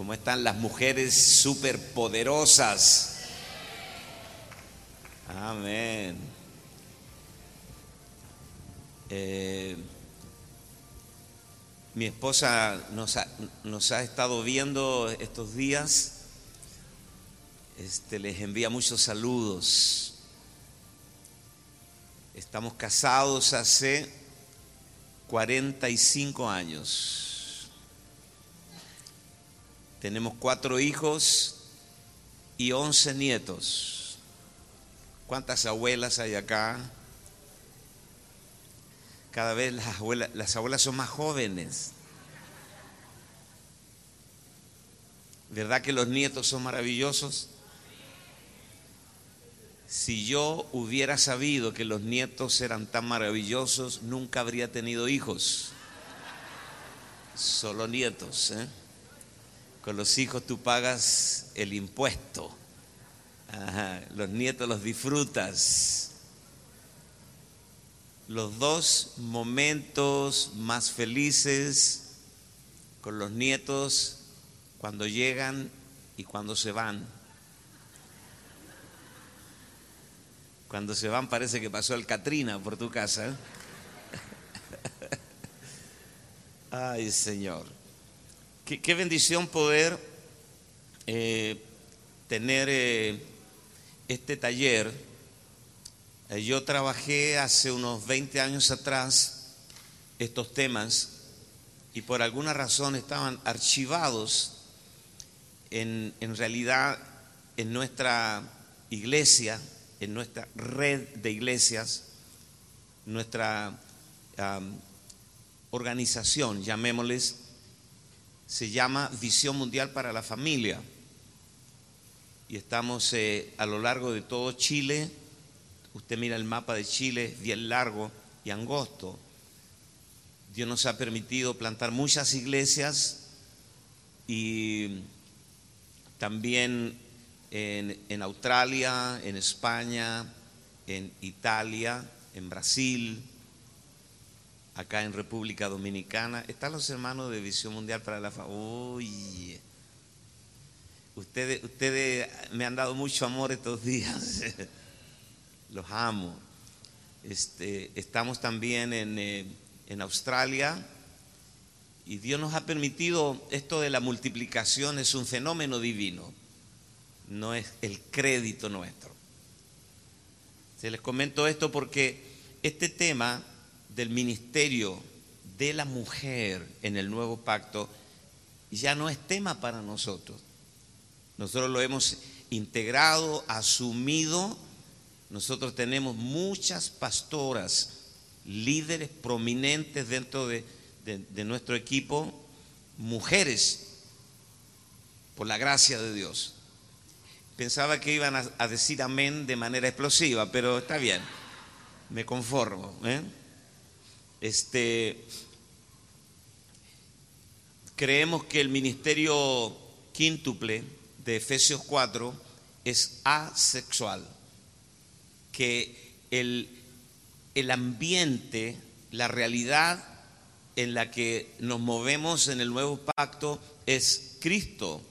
¿Cómo están las mujeres superpoderosas? Amén. Eh, mi esposa nos ha, nos ha, estado viendo estos días. Este, les envía muchos saludos. Estamos casados hace 45 años. Tenemos cuatro hijos y once nietos. ¿Cuántas abuelas hay acá? Cada vez las abuelas, las abuelas son más jóvenes. ¿Verdad que los nietos son maravillosos? Si yo hubiera sabido que los nietos eran tan maravillosos, nunca habría tenido hijos. Solo nietos. ¿eh? Con los hijos tú pagas el impuesto. los nietos los disfrutas. Los dos momentos más felices con los nietos cuando llegan y cuando se van. Cuando se van parece que pasó el Katrina por tu casa. Ay, Señor. Qué, bendición poder eh, tener eh, este taller. Eh, yo trabajé hace unos 20 años atrás estos temas y por alguna razón estaban archivados en, realidad en nuestra iglesia, en nuestra red de iglesias, nuestra organización, llamémosles, se llama Visión Mundial para la Familia. Y estamos eh, a lo largo de todo Chile. Usted mira el mapa de Chile, bien largo y angosto. Dios nos ha permitido plantar muchas iglesias y también en, en Australia, en España, en Italia, en Brasil, acá en República Dominicana. Están los hermanos de Visión Mundial para la Familia. Uy, ustedes, ustedes me han dado mucho amor estos días. los amo. Este, estamos también en, eh, en Australia y Dios nos ha permitido, esto de la multiplicación es un fenómeno divino, no es el crédito nuestro. Se les comento esto porque este tema del ministerio de la mujer en el nuevo pacto ya no es tema para nosotros. Nosotros lo hemos integrado, asumido. Nosotros tenemos muchas pastoras, líderes prominentes dentro de, nuestro equipo, mujeres, por la gracia de Dios. Pensaba que iban a, a decir amén de manera explosiva, pero está bien, me conformo. ¿eh? Este, creemos que el ministerio quíntuple de Efesios 4 es asexual, que el, el ambiente, la realidad en la que nos movemos en el nuevo pacto es Cristo.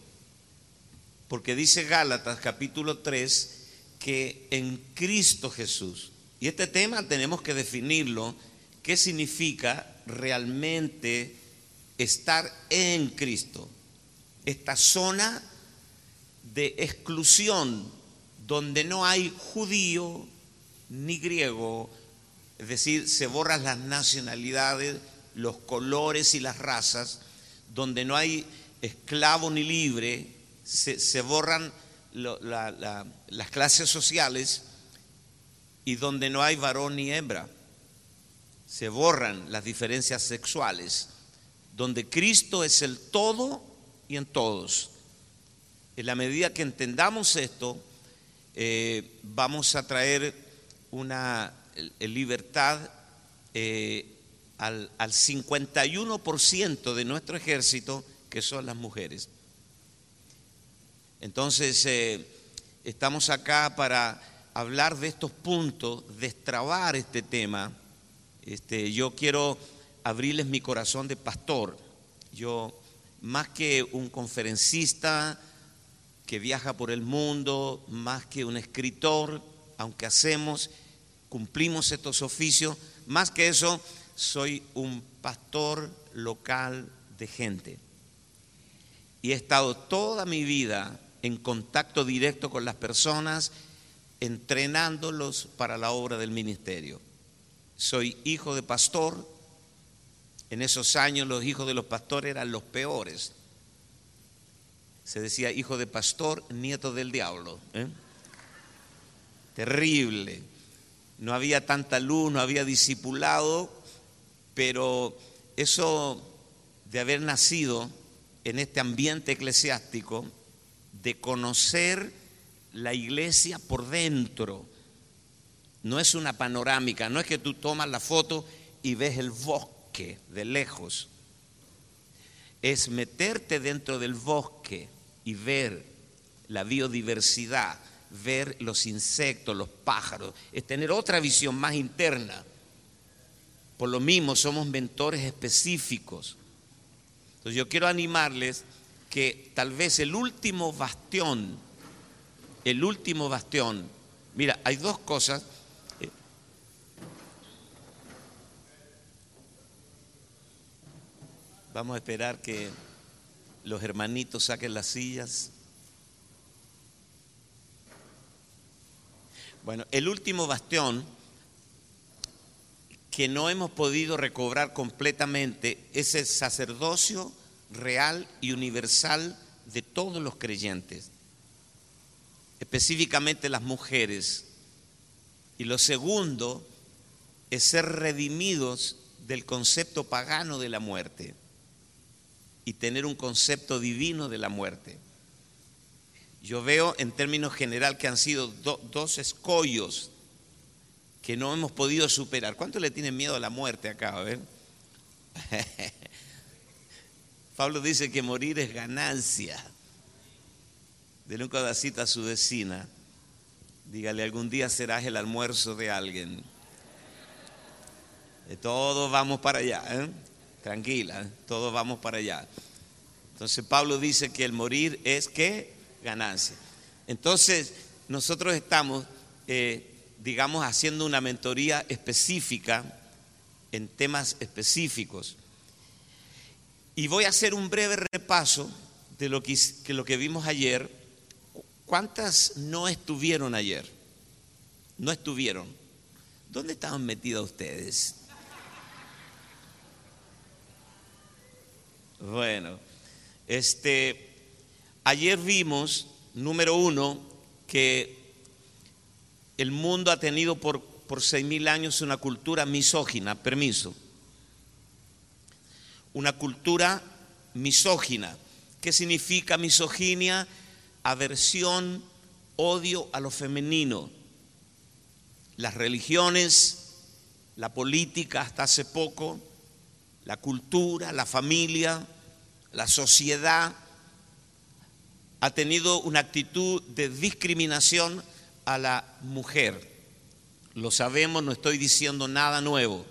Porque dice Gálatas capítulo 3 que en Cristo Jesús, y este tema tenemos que definirlo qué significa realmente estar en Cristo. Esta zona de exclusión donde no hay judío ni griego, es decir, se borran las nacionalidades, los colores y las razas, donde no hay esclavo ni libre, se, borran las clases sociales y donde no hay varón ni hembra se borran las diferencias sexuales, donde Cristo es el todo y en todos. En la medida que entendamos esto, eh, vamos a traer una libertad eh, al, 51% de nuestro ejército, que son las mujeres. Entonces, eh, estamos acá para hablar de estos puntos, destrabar este tema este, yo quiero abrirles mi corazón de pastor. Yo más que un conferencista que viaja por el mundo, más que un escritor, aunque hacemos, cumplimos estos oficios, más que eso, soy un pastor local de gente. Y he estado toda mi vida en contacto directo con las personas, entrenándolos para la obra del ministerio. Soy hijo de pastor. En esos años los hijos de los pastores eran los peores. Se decía hijo de pastor, nieto del diablo. ¿eh? Terrible. No había tanta luz, no había discipulado, pero eso de haber nacido en este ambiente eclesiástico, de conocer la iglesia por dentro. No es una panorámica, no es que tú tomas la foto y ves el bosque de lejos. Es meterte dentro del bosque y ver la biodiversidad, ver los insectos, los pájaros, es tener otra visión más interna. Por lo mismo somos mentores específicos. Entonces yo quiero animarles que tal vez el último bastión, el último bastión, mira, hay dos cosas. Vamos a esperar que los hermanitos saquen las sillas. Bueno, el último bastión que no hemos podido recobrar completamente es el sacerdocio real y universal de todos los creyentes, específicamente las mujeres. Y lo segundo es ser redimidos del concepto pagano de la muerte y tener un concepto divino de la muerte. Yo veo en términos general que han sido dos escollos que no hemos podido superar. ¿Cuánto le tienen miedo a la muerte acá? A ver. Pablo dice que morir es ganancia. Denle un codacito a su vecina. Dígale, algún día serás el almuerzo de alguien. De todos vamos para allá. ¿eh? Tranquila, todos vamos para allá. Entonces Pablo dice que el morir es que ganancia. Entonces nosotros estamos, eh, digamos, haciendo una mentoría específica en temas específicos. Y voy a hacer un breve repaso de lo que, lo que vimos ayer. ¿Cuántas no estuvieron ayer? No estuvieron. ¿Dónde estaban metidos ustedes? Bueno, este, ayer vimos, número uno, que el mundo ha tenido por, por seis mil años una cultura misógina, permiso una cultura misógina. ¿Qué significa misoginia? Aversión, odio a lo femenino. Las religiones, la política hasta hace poco, la cultura, la familia, la sociedad ha tenido una actitud de discriminación a la mujer. Lo sabemos, no estoy diciendo nada nuevo.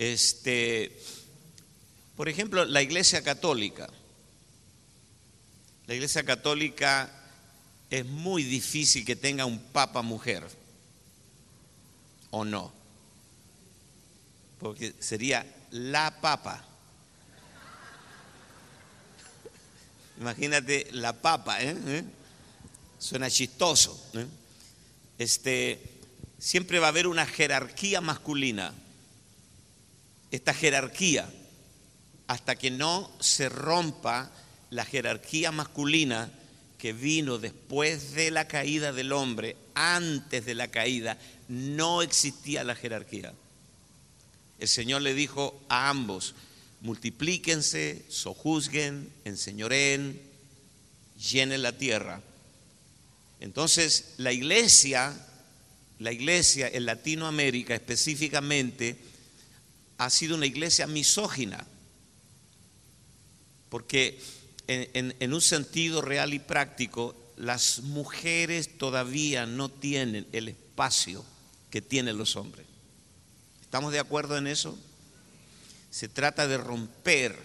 Este, por ejemplo, la Iglesia Católica. La Iglesia Católica es muy difícil que tenga un papa mujer, ¿o no? Porque sería la papa. Imagínate la papa, ¿eh? ¿Eh? Suena chistoso. ¿eh? Este, siempre va a haber una jerarquía masculina. Esta jerarquía hasta que no se rompa la jerarquía masculina que vino después de la caída del hombre, antes de la caída, no existía la jerarquía. El Señor le dijo a ambos, multiplíquense, sojuzguen, enseñoren, llenen la tierra. Entonces, la iglesia, la iglesia en Latinoamérica específicamente, ha sido una iglesia misógina porque en, un sentido real y práctico, las mujeres todavía no tienen el espacio que tienen los hombres. ¿Estamos de acuerdo en eso? Se trata de romper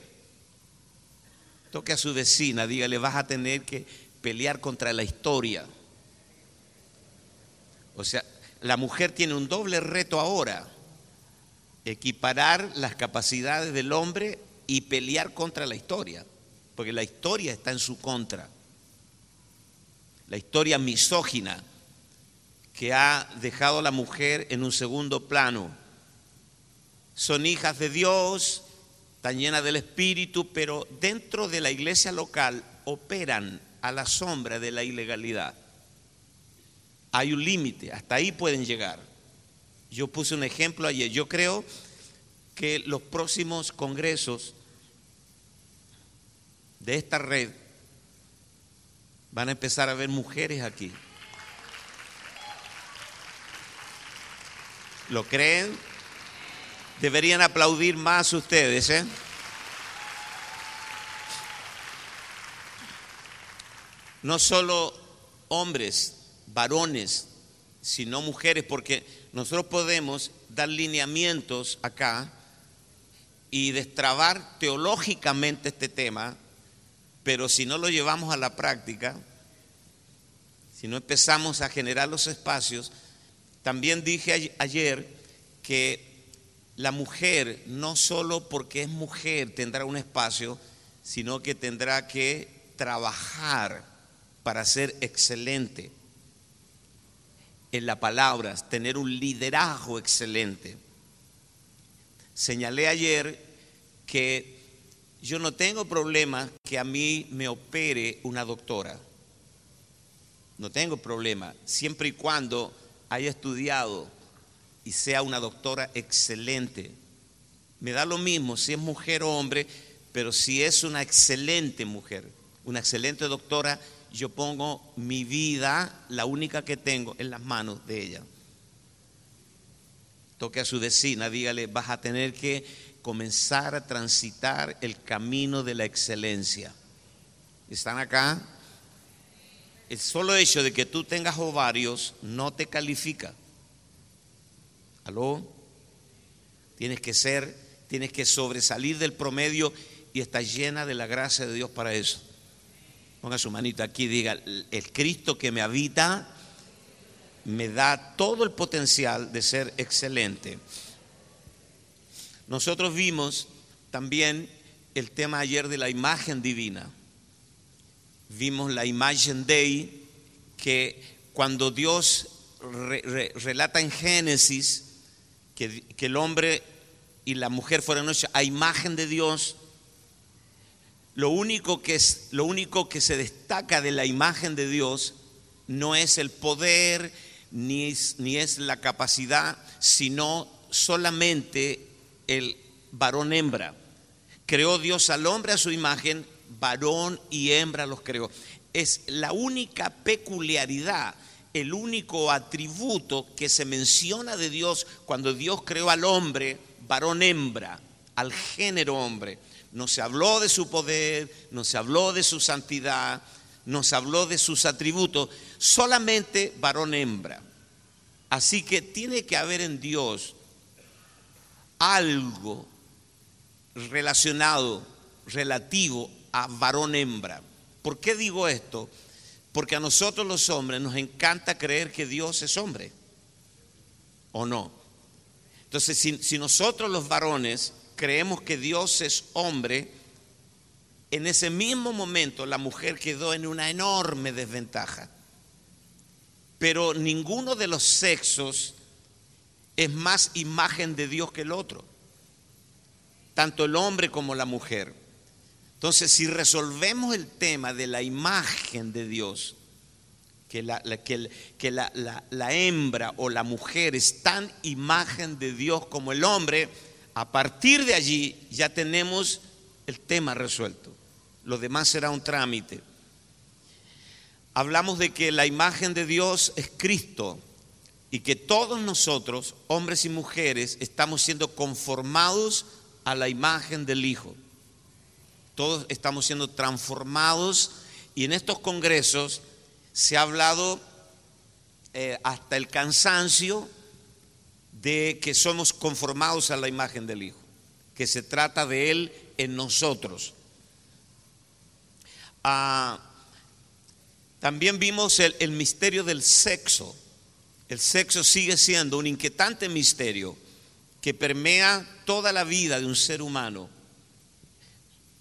Toque a su vecina, dígale, vas a tener que pelear contra la historia. O sea, la mujer tiene un doble reto ahora, equiparar las capacidades del hombre y pelear contra la historia, porque la historia está en su contra. La historia misógina que ha dejado a la mujer en un segundo plano. Son hijas de Dios, están llenas del Espíritu, pero dentro de la iglesia local operan a la sombra de la ilegalidad. Hay un límite, hasta ahí pueden llegar. Yo puse un ejemplo ayer. Yo creo que los próximos congresos de esta red van a empezar a ver mujeres aquí. ¿Lo creen? Deberían aplaudir más ustedes, ¿eh? No solo hombres, varones, sino mujeres, porque nosotros podemos dar lineamientos acá y destrabar teológicamente este tema, pero si no lo llevamos a la práctica, si no empezamos a generar los espacios, también dije ayer que la mujer no solo porque es mujer tendrá un espacio, sino que tendrá que trabajar para ser excelente en la palabra, tener un liderazgo excelente. Señalé ayer que yo no tengo problema que a mí me opere una doctora. No tengo problema, siempre y cuando haya estudiado y sea una doctora excelente. Me da lo mismo si es mujer o hombre, pero si es una excelente mujer, una excelente doctora, yo pongo mi vida, la única que tengo, en las manos de ella. Toque a su vecina, dígale, vas a tener que comenzar a transitar el camino de la excelencia. ¿Están acá? el solo hecho de que tú tengas ovarios no te califica. ¿Aló? Tienes que ser, tienes que sobresalir del promedio y estás llena de la gracia de Dios para eso. Ponga su manito aquí, diga, el Cristo que me habita me da todo el potencial de ser excelente. Nosotros vimos también el tema ayer de la imagen divina vimos la imagen Day, que cuando Dios relata en Génesis que, el hombre y la mujer fueron hechos a imagen de Dios, lo único, que es, lo único que se destaca de la imagen de Dios no es el poder ni es, ni es la capacidad, sino solamente el varón hembra. Creó Dios al hombre a su imagen varón y hembra los creó. Es la única peculiaridad, el único atributo que se menciona de Dios cuando Dios creó al hombre, varón hembra, al género hombre. No se habló de su poder, no se habló de su santidad, no se habló de sus atributos, solamente varón hembra. Así que tiene que haber en Dios algo relacionado, relativo a varón hembra. ¿Por qué digo esto? Porque a nosotros los hombres nos encanta creer que Dios es hombre. ¿O no? Entonces, si, si nosotros los varones creemos que Dios es hombre, en ese mismo momento la mujer quedó en una enorme desventaja. Pero ninguno de los sexos es más imagen de Dios que el otro. Tanto el hombre como la mujer. Entonces, si resolvemos el tema de la imagen de Dios, que, la, que, la, hembra o la mujer es tan imagen de Dios como el hombre, a partir de allí ya tenemos el tema resuelto. Lo demás será un trámite. Hablamos de que la imagen de Dios es Cristo y que todos nosotros, hombres y mujeres, estamos siendo conformados a la imagen del Hijo. Todos estamos siendo transformados y en estos congresos se ha hablado eh, hasta el cansancio de que somos conformados a la imagen del Hijo, que se trata de Él en nosotros. Ah, también vimos el, el misterio del sexo. El sexo sigue siendo un inquietante misterio que permea toda la vida de un ser humano.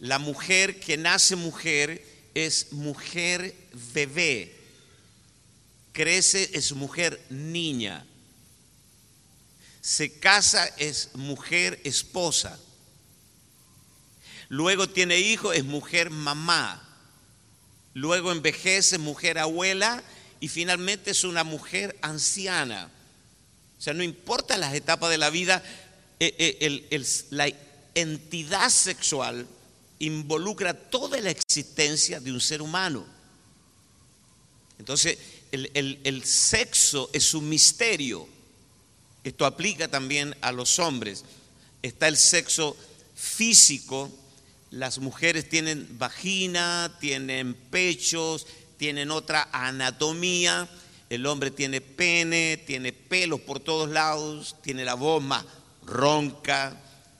La mujer que nace mujer es mujer bebé, crece es mujer niña, se casa es mujer esposa, luego tiene hijo es mujer mamá, luego envejece mujer abuela. Y finalmente es una mujer anciana. O sea, no importa las etapas de la vida, eh, eh, la entidad sexual involucra toda la existencia de un ser humano. Entonces, el, sexo es un misterio. Esto aplica también a los hombres. Está el sexo físico. Las mujeres tienen vagina, tienen pechos, tienen otra anatomía. El hombre tiene pene, tiene pelos por todos lados, tiene la voz más ronca.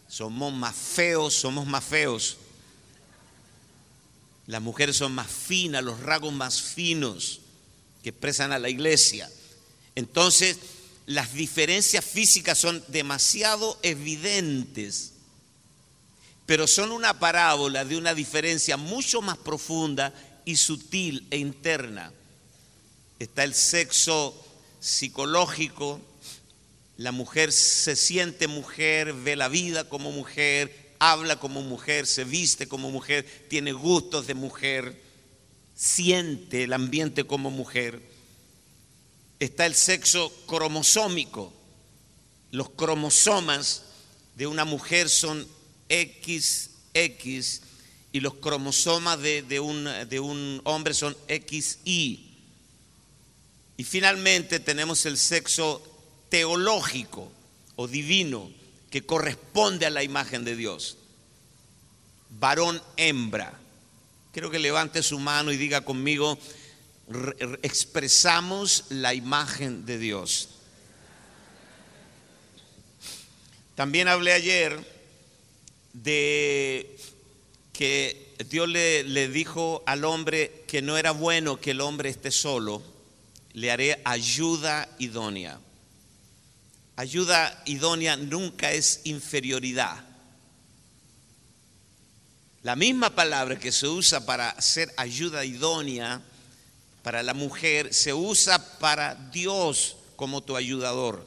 Somos más feos, somos más feos. Las mujeres son más finas, los rasgos más finos que expresan a la iglesia. Entonces, las diferencias físicas son demasiado evidentes, pero son una parábola de una diferencia mucho más profunda y sutil e interna. Está el sexo psicológico, la mujer se siente mujer, ve la vida como mujer, habla como mujer, se viste como mujer, tiene gustos de mujer, siente el ambiente como mujer. Está el sexo cromosómico. Los cromosomas de una mujer son XX y los cromosomas de, un, de un hombre son XY. Y finalmente tenemos el sexo teológico o divino que corresponde a la imagen de Dios. Varón hembra. Quiero que levante su mano y diga conmigo, expresamos la imagen de Dios. También hablé ayer de que Dios le, le, dijo al hombre que no era bueno que el hombre esté solo, le haré ayuda idónea. Ayuda idónea nunca es inferioridad. La misma palabra que se usa para hacer ayuda idónea para la mujer se usa para Dios como tu ayudador.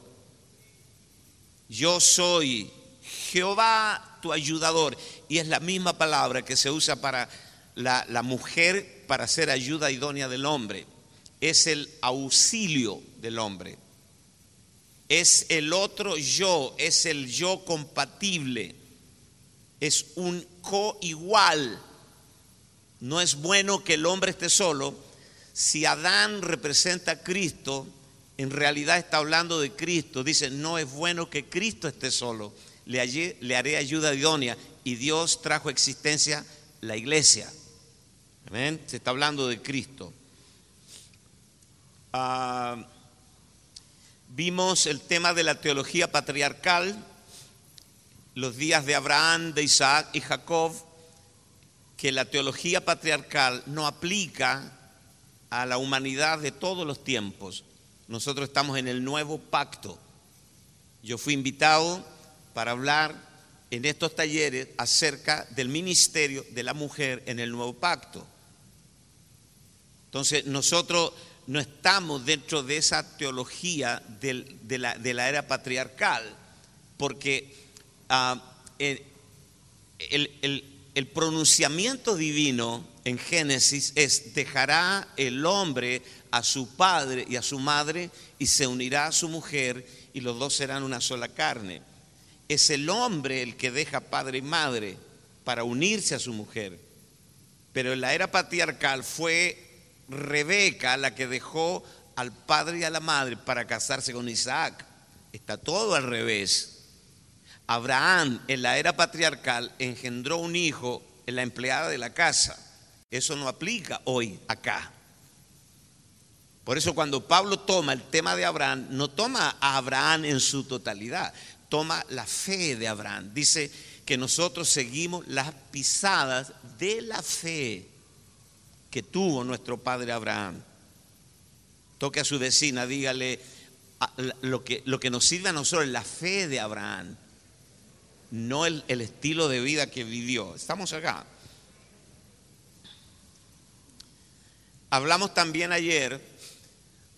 Yo soy Jehová tu ayudador. Y es la misma palabra que se usa para la, la mujer para hacer ayuda idónea del hombre. Es el auxilio del hombre es el otro yo, es el yo compatible, es un co-igual. No es bueno que el hombre esté solo. Si Adán representa a Cristo, en realidad está hablando de Cristo. Dice, no es bueno que Cristo esté solo. Le, haré ayuda idónea. Y Dios trajo existencia la iglesia. ¿Amén? Se está hablando de Cristo. Ah, Vimos el tema de la teología patriarcal, los días de Abraham, de Isaac y Jacob, que la teología patriarcal no aplica a la humanidad de todos los tiempos. Nosotros estamos en el nuevo pacto. Yo fui invitado para hablar en estos talleres acerca del ministerio de la mujer en el nuevo pacto. Entonces, nosotros no estamos dentro de esa teología de, la, era patriarcal, porque ah, el, el pronunciamiento divino en Génesis es, dejará el hombre a su padre y a su madre y se unirá a su mujer y los dos serán una sola carne. Es el hombre el que deja padre y madre para unirse a su mujer. Pero en la era patriarcal fue Rebeca la que dejó al padre y a la madre para casarse con Isaac. Está todo al revés. Abraham en la era patriarcal engendró un hijo en la empleada de la casa. Eso no aplica hoy acá. Por eso cuando Pablo toma el tema de Abraham, no toma a Abraham en su totalidad, toma la fe de Abraham. Dice que nosotros seguimos las pisadas de la fe que tuvo nuestro padre Abraham. Toque a su vecina, dígale lo que, lo que nos sirve a nosotros la fe de Abraham, no el, el estilo de vida que vivió. Estamos acá. Hablamos también ayer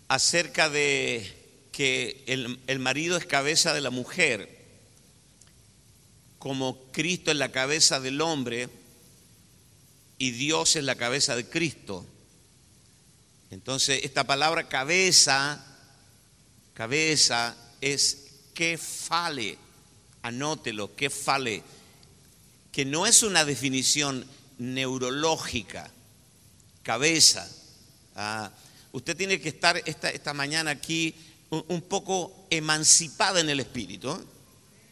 acerca de que el, el, marido es cabeza de la mujer, como Cristo es la cabeza del hombre y Dios es la cabeza de Cristo. Entonces, esta palabra cabeza, cabeza es que fale, anótelo, que fale, que no es una definición neurológica, cabeza. Ah, usted tiene que estar esta, esta mañana aquí un, poco emancipada en el espíritu. ¿eh?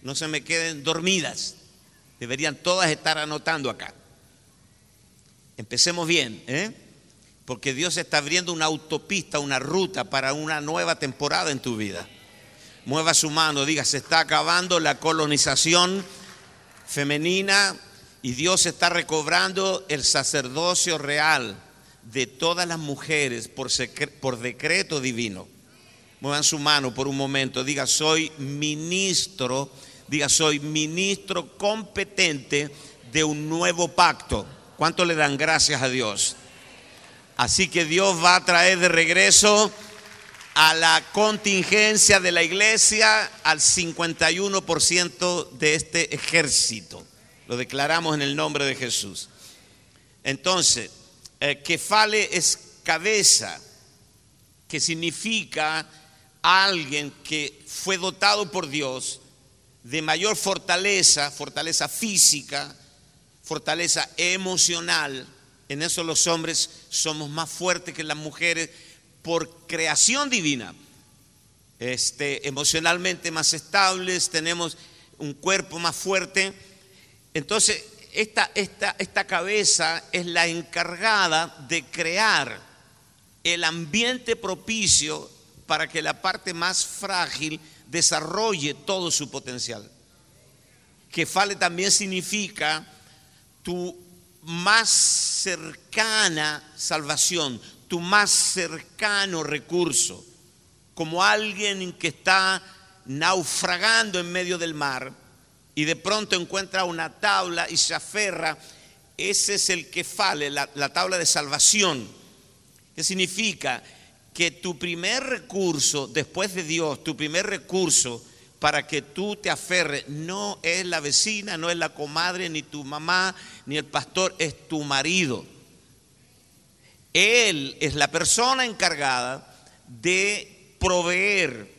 No se me queden dormidas. Deberían todas estar anotando acá. Empecemos bien, ¿eh? porque Dios está abriendo una autopista, una ruta para una nueva temporada en tu vida. Mueva su mano, diga, se está acabando la colonización femenina y Dios está recobrando el sacerdocio real de todas las mujeres por, por decreto divino. Muevan su mano por un momento, diga, soy ministro, diga, soy ministro competente de un nuevo pacto. ¿Cuánto le dan gracias a Dios? Así que Dios va a traer de regreso a la contingencia de la iglesia al 51% de este ejército. Lo declaramos en el nombre de Jesús. Entonces, eh, Kefale es cabeza, que significa alguien que fue dotado por Dios de mayor fortaleza, fortaleza física, fortaleza emocional. En eso los hombres somos más fuertes que las mujeres por creación divina. Este, emocionalmente más estables, tenemos un cuerpo más fuerte. Entonces, esta, esta, esta cabeza es la encargada de crear el ambiente propicio para que la parte más frágil desarrolle todo su potencial. Que fale también significa tu más cercana salvación, tu más cercano recurso, como alguien que está naufragando en medio del mar y de pronto encuentra una tabla y se aferra, ese es el que fale, la, la tabla de salvación. ¿Qué significa? Que tu primer recurso, después de Dios, tu primer recurso, para que tú te aferres. No es la vecina, no es la comadre, ni tu mamá, ni el pastor, es tu marido. Él es la persona encargada de proveer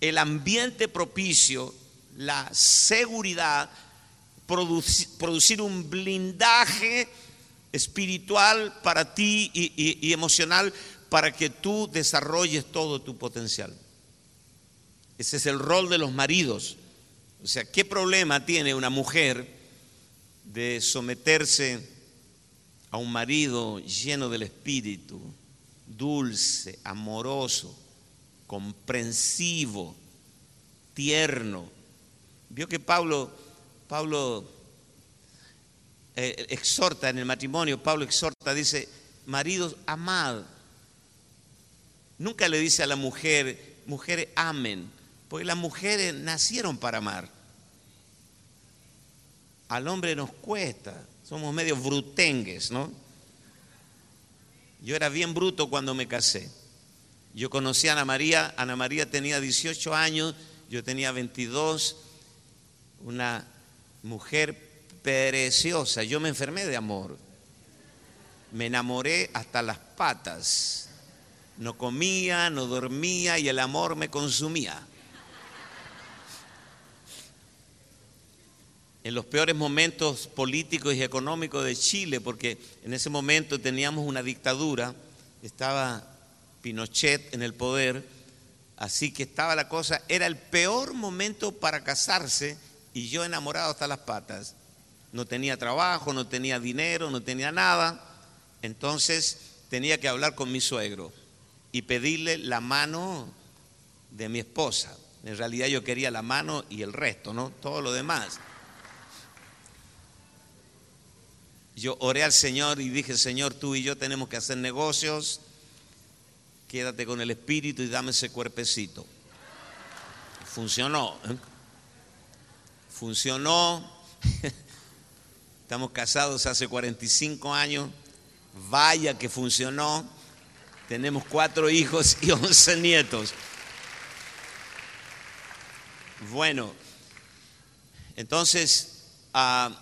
el ambiente propicio, la seguridad, producir, un blindaje espiritual para ti y, emocional para que tú desarrolles todo tu potencial. Ese es el rol de los maridos. O sea, ¿qué problema tiene una mujer de someterse a un marido lleno del espíritu, dulce, amoroso, comprensivo, tierno? Vio que Pablo, Pablo eh, exhorta en el matrimonio, Pablo exhorta, dice, maridos, amad. Nunca le dice a la mujer, mujeres, amen. Porque las mujeres nacieron para amar. Al hombre nos cuesta, somos medio brutengues, ¿no? Yo era bien bruto cuando me casé. Yo conocí a Ana María, Ana María tenía 18 años, yo tenía 22, una mujer preciosa. Yo me enfermé de amor. Me enamoré hasta las patas. No comía, no dormía y el amor me consumía. En los peores momentos políticos y económicos de Chile, porque en ese momento teníamos una dictadura, estaba Pinochet en el poder, así que estaba la cosa, era el peor momento para casarse y yo enamorado hasta las patas. No tenía trabajo, no tenía dinero, no tenía nada, entonces tenía que hablar con mi suegro y pedirle la mano de mi esposa. En realidad yo quería la mano y el resto, ¿no? Todo lo demás. Yo oré al Señor y dije, Señor, tú y yo tenemos que hacer negocios. Quédate con el espíritu y dame ese cuerpecito. Funcionó. ¿eh? Funcionó. Estamos casados hace 45 años. Vaya que funcionó. Tenemos cuatro hijos y once nietos. Bueno, entonces uh,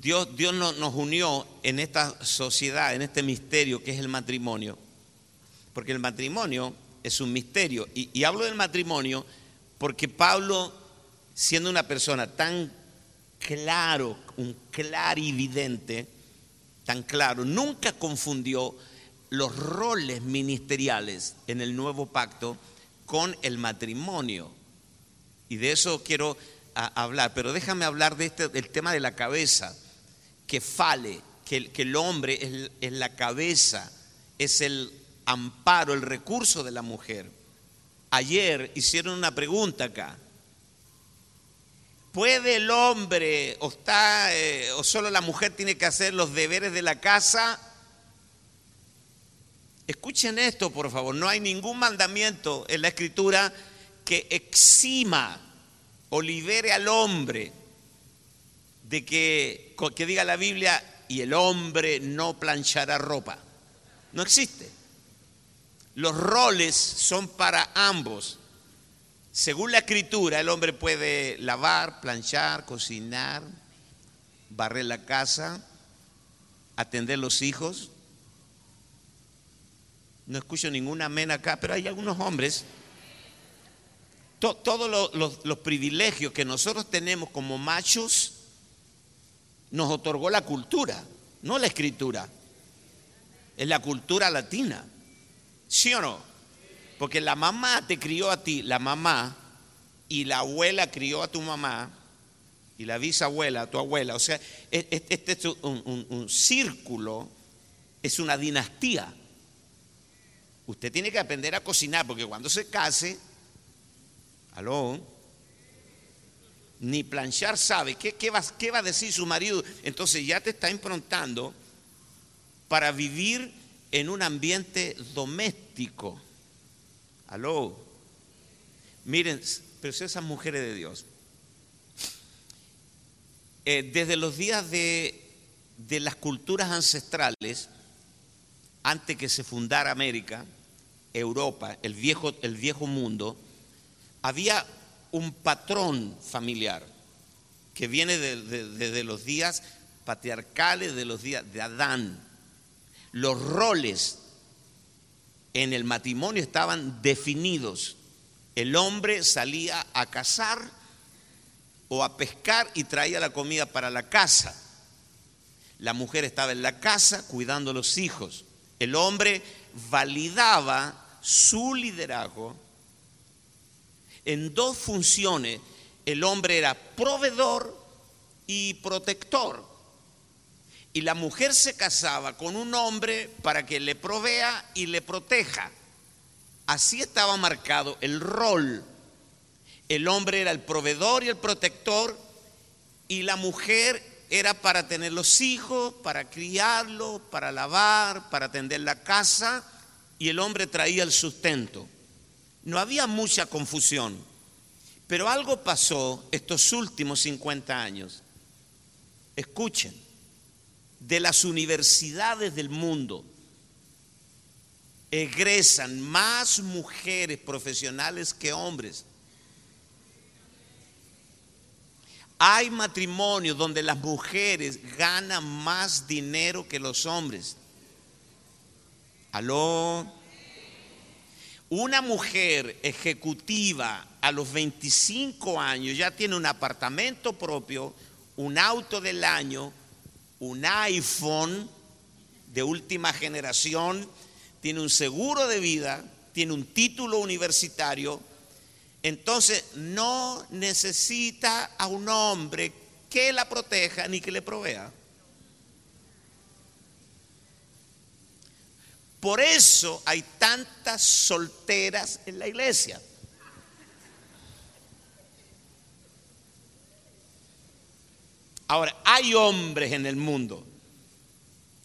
Dios, Dios nos, unió en esta sociedad, en este misterio que es el matrimonio. Porque el matrimonio es un misterio. Y, y hablo del matrimonio porque Pablo, siendo una persona tan claro, un clarividente, tan claro, nunca confundió los roles ministeriales en el nuevo pacto con el matrimonio. Y de eso quiero hablar, pero déjame hablar de este, del tema de la cabeza, que fale, que, que el hombre es, es la cabeza, es el amparo, el recurso de la mujer. Ayer hicieron una pregunta acá. ¿Puede el hombre o, está, eh, o solo la mujer tiene que hacer los deberes de la casa? Escuchen esto, por favor. No hay ningún mandamiento en la escritura que exima o libere al hombre de que, que diga la Biblia, y el hombre no planchará ropa. No existe. Los roles son para ambos. Según la escritura, el hombre puede lavar, planchar, cocinar, barrer la casa, atender los hijos. No escucho ninguna amén acá, pero hay algunos hombres. todos los, los privilegios que nosotros tenemos como machos nos otorgó la cultura, no la escritura. Es la cultura latina. ¿Sí o no? Porque la mamá te crió a ti, la mamá, y la abuela crió a tu mamá, y la bisabuela a tu abuela. O sea, e, e, este es un, un círculo, es una dinastía. Usted tiene que aprender a cocinar, porque cuando se case, aló, ni planchar sabe. ¿Qué, qué, va, ¿Qué, va, a decir su marido? Entonces ya te está improntando para vivir en un ambiente doméstico. Aló. Miren, preciosas mujeres de Dios. Eh, desde los días de, de las culturas ancestrales, antes que se fundara América, Europa, el viejo, el viejo mundo, había un patrón familiar que viene desde de, los días patriarcales, de los días de Adán. Los roles en el matrimonio estaban definidos. El hombre salía a cazar o a pescar y traía la comida para la casa. La mujer estaba en la casa cuidando a los hijos. El hombre validaba su liderazgo en dos funciones. El hombre era proveedor y protector. Y la mujer se casaba con un hombre para que le provea y le proteja. Así estaba marcado el rol. El hombre era el proveedor y el protector y la mujer era para tener los hijos, para criarlos, para lavar, para atender la casa y el hombre traía el sustento. No había mucha confusión, pero algo pasó estos últimos 50 años. Escuchen, de las universidades del mundo egresan más mujeres profesionales que hombres. Hay matrimonios donde las mujeres ganan más dinero que los hombres. Aló. Una mujer ejecutiva a los 25 años ya tiene un apartamento propio, un auto del año, un iPhone de última generación, tiene un seguro de vida, tiene un título universitario, entonces no necesita a un hombre que la proteja ni que le provea. Por eso hay tantas solteras en la iglesia. Ahora, hay hombres en el mundo.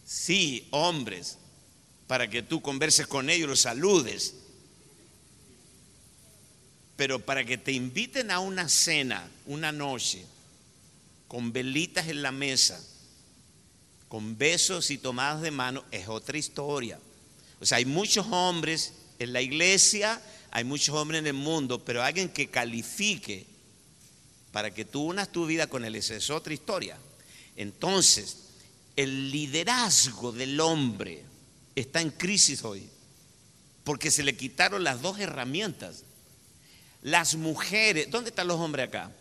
Sí, hombres, para que tú converses con ellos, los saludes. Pero para que te inviten a una cena, una noche, con velitas en la mesa, con besos y tomadas de mano, es otra historia. O sea, hay muchos hombres en la iglesia, hay muchos hombres en el mundo, pero alguien que califique para que tú unas tu vida con él, esa es otra historia. Entonces, el liderazgo del hombre está en crisis hoy, porque se le quitaron las dos herramientas. Las mujeres, ¿dónde están los hombres acá?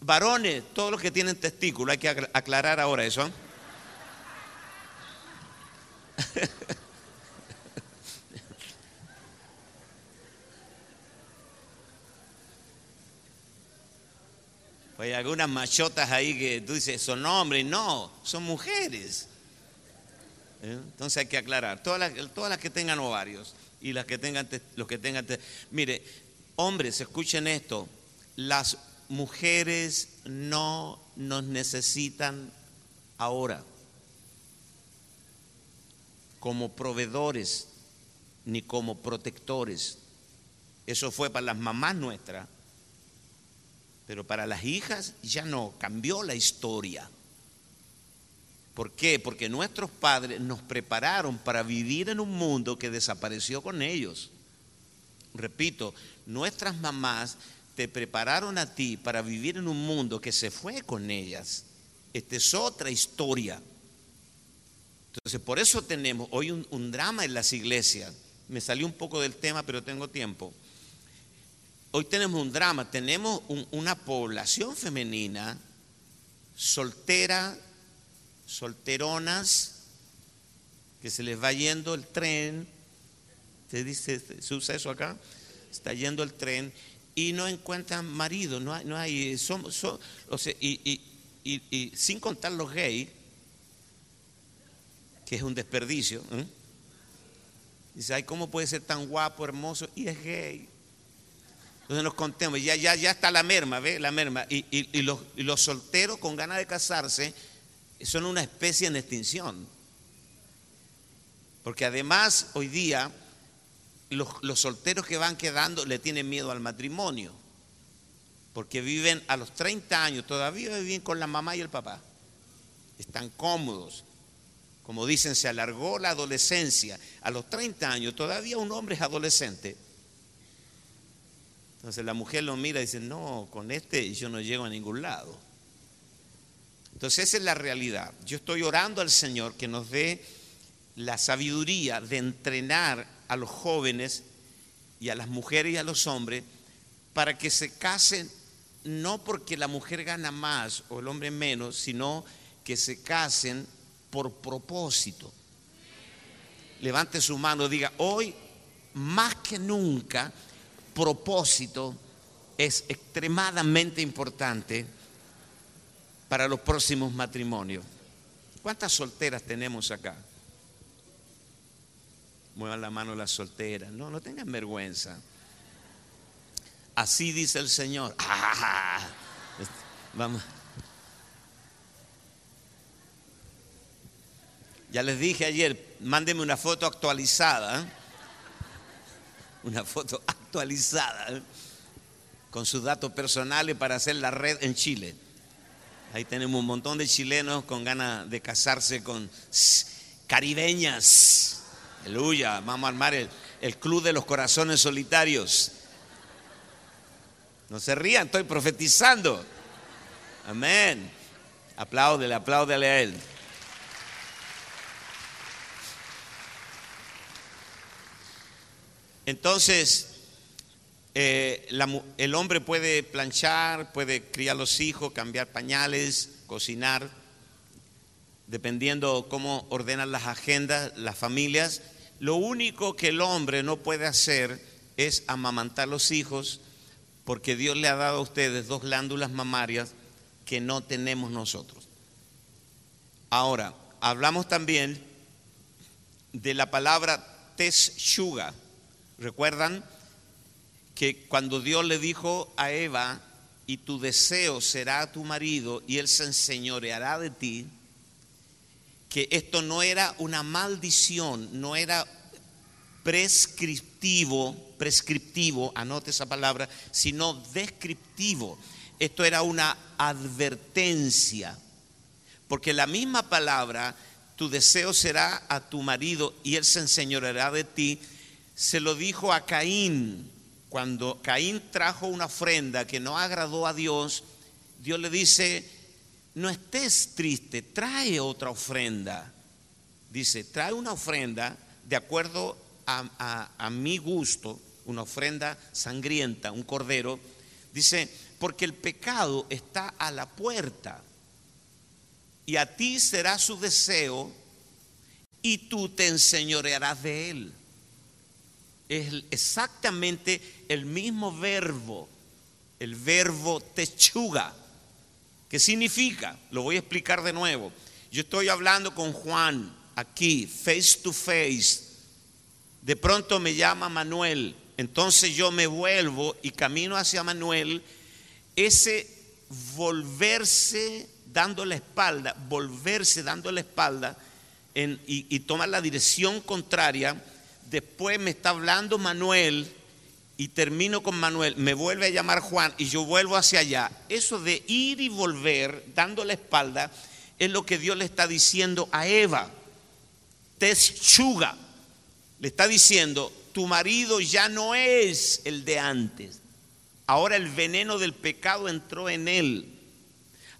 Varones, todos los que tienen testículo, hay que aclarar ahora eso. hay algunas machotas ahí que tú dices, son hombres, no, son mujeres. ¿Eh? Entonces hay que aclarar, todas las, todas las que tengan ovarios y las que tengan, los que tengan... Mire, hombres, escuchen esto, las mujeres no nos necesitan ahora como proveedores ni como protectores. Eso fue para las mamás nuestras pero para las hijas ya no, cambió la historia. ¿Por qué? Porque nuestros padres nos prepararon para vivir en un mundo que desapareció con ellos. Repito, nuestras mamás te prepararon a ti para vivir en un mundo que se fue con ellas. Esta es otra historia. Entonces, por eso tenemos hoy un, un drama en las iglesias. Me salió un poco del tema, pero tengo tiempo hoy tenemos un drama, tenemos una población femenina soltera, solteronas, que se les va yendo el tren, se dice, se usa eso acá, está yendo el tren y no encuentran marido, no hay, no hay son, y, y, sin contar los gays, que es un desperdicio. ¿eh? Dice, ay, ¿cómo puede ser tan guapo, hermoso? Y es gay. Entonces nos contemos, ya, ya, está la merma, ¿ve? La merma. Y, los, solteros con ganas de casarse son una especie en extinción. Porque además hoy día los solteros que van quedando le tienen miedo al matrimonio. Porque viven a los 30 años, todavía viven con la mamá y el papá. Están cómodos. Como dicen, se alargó la adolescencia. A los 30 años todavía un hombre es adolescente entonces la mujer lo mira y dice, no, con este yo no llego a ningún lado. Entonces esa es la realidad. Yo estoy orando al Señor que nos dé la sabiduría de entrenar a los jóvenes y a las mujeres y a los hombres para que se casen no porque la mujer gana más o el hombre menos, sino que se casen por propósito. Levante su mano, diga, hoy más que nunca propósito es extremadamente importante para los próximos matrimonios. ¿Cuántas solteras tenemos acá? Muevan la mano las solteras. No, no tengan vergüenza. Así dice el Señor. Ah, vamos. Ya les dije ayer, mándeme una foto actualizada. ¿eh? Una foto ¿eh? con sus datos personales para hacer la red en Chile. Ahí tenemos un montón de chilenos con ganas de casarse con caribeñas. Aleluya, vamos a armar el, el club de los corazones solitarios. No se rían, estoy profetizando. Amén. Apláudele, apláudele a él. Entonces, eh, el hombre puede planchar, puede criar los hijos, cambiar pañales, cocinar, dependiendo cómo ordenan las agendas, las familias. Lo único que el hombre no puede hacer es amamantar los hijos, porque Dios le ha dado a ustedes dos glándulas mamarias que no tenemos nosotros. Ahora, hablamos también de la palabra teshuga. ¿Recuerdan? Que cuando Dios le dijo a Eva y tu deseo será a tu marido y él se enseñoreará de ti, que esto no era una maldición, no era prescriptivo, prescriptivo, anote esa palabra, sino descriptivo. Esto era una advertencia, porque la misma palabra, tu deseo será a tu marido y él se enseñoreará de ti, se lo dijo a Caín. Cuando Caín trajo una ofrenda que no agradó a Dios, Dios le dice, no estés triste, trae otra ofrenda. Dice, trae una ofrenda de acuerdo a, mi gusto, una ofrenda sangrienta, un cordero. Dice, porque el pecado está a la puerta y a ti será su deseo y tú te enseñorearás de él es exactamente el mismo verbo, el verbo techuga. ¿Qué significa? Lo voy a explicar de nuevo. Yo estoy hablando con Juan aquí, face to face. De pronto me llama Manuel. Entonces yo me vuelvo y camino hacia Manuel. Ese volverse dando la espalda, volverse dando la espalda y, y tomar la dirección contraria después me está hablando Manuel y termino con Manuel, me vuelve a llamar Juan y yo vuelvo hacia allá. Eso de ir y volver dando la espalda es lo que Dios le está diciendo a Eva. Teshuga. Le está diciendo, tu marido ya no es el de antes. Ahora el veneno del pecado entró en él.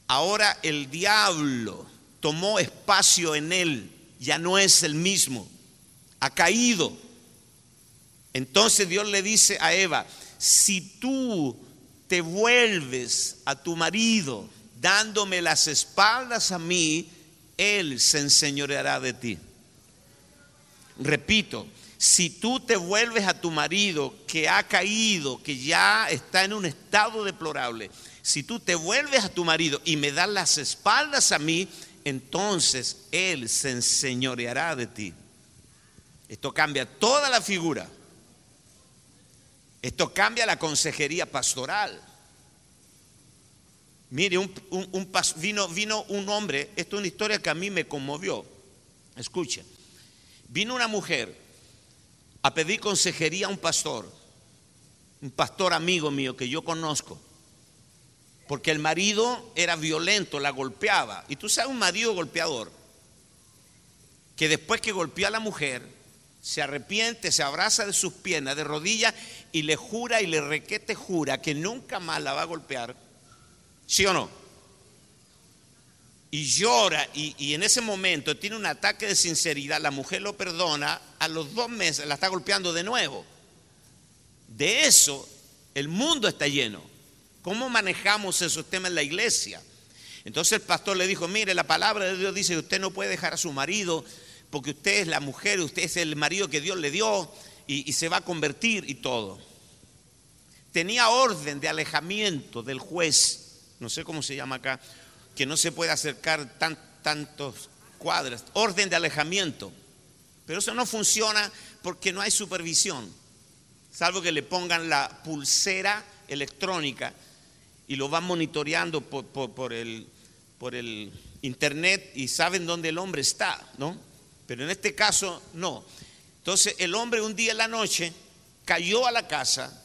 Ahora el diablo tomó espacio en él. Ya no es el mismo ha caído. Entonces Dios le dice a Eva, si tú te vuelves a tu marido dándome las espaldas a mí, Él se enseñoreará de ti. Repito, si tú te vuelves a tu marido que ha caído, que ya está en un estado deplorable, si tú te vuelves a tu marido y me das las espaldas a mí, entonces Él se enseñoreará de ti. Esto cambia toda la figura. Esto cambia la consejería pastoral. Mire, vino, vino un hombre, esto es una historia que a mí me conmovió. Escuchen, vino una mujer a pedir consejería a un pastor, un pastor amigo mío que yo conozco, porque el marido era violento, la golpeaba. Y tú sabes, un marido golpeador, que después que golpeó a la mujer, se arrepiente, se abraza de sus piernas, de rodillas, y le jura y le requete jura que nunca más la va a golpear. ¿Sí o no? Y llora y, y, en ese momento tiene un ataque de sinceridad, la mujer lo perdona, a los dos meses la está golpeando de nuevo. De eso el mundo está lleno. ¿Cómo manejamos esos temas en la iglesia? Entonces el pastor le dijo, mire, la palabra de Dios dice que usted no puede dejar a su marido porque usted es la mujer, usted es el marido que Dios le dio y, se va a convertir y todo. Tenía orden de alejamiento del juez, no sé cómo se llama acá, que no se puede acercar tan, tantos cuadras, orden de alejamiento. Pero eso no funciona porque no hay supervisión, salvo que le pongan la pulsera electrónica y lo van monitoreando por, el, por el internet y saben dónde el hombre está, ¿no? Pero en este caso no. Entonces el hombre un día en la noche cayó a la casa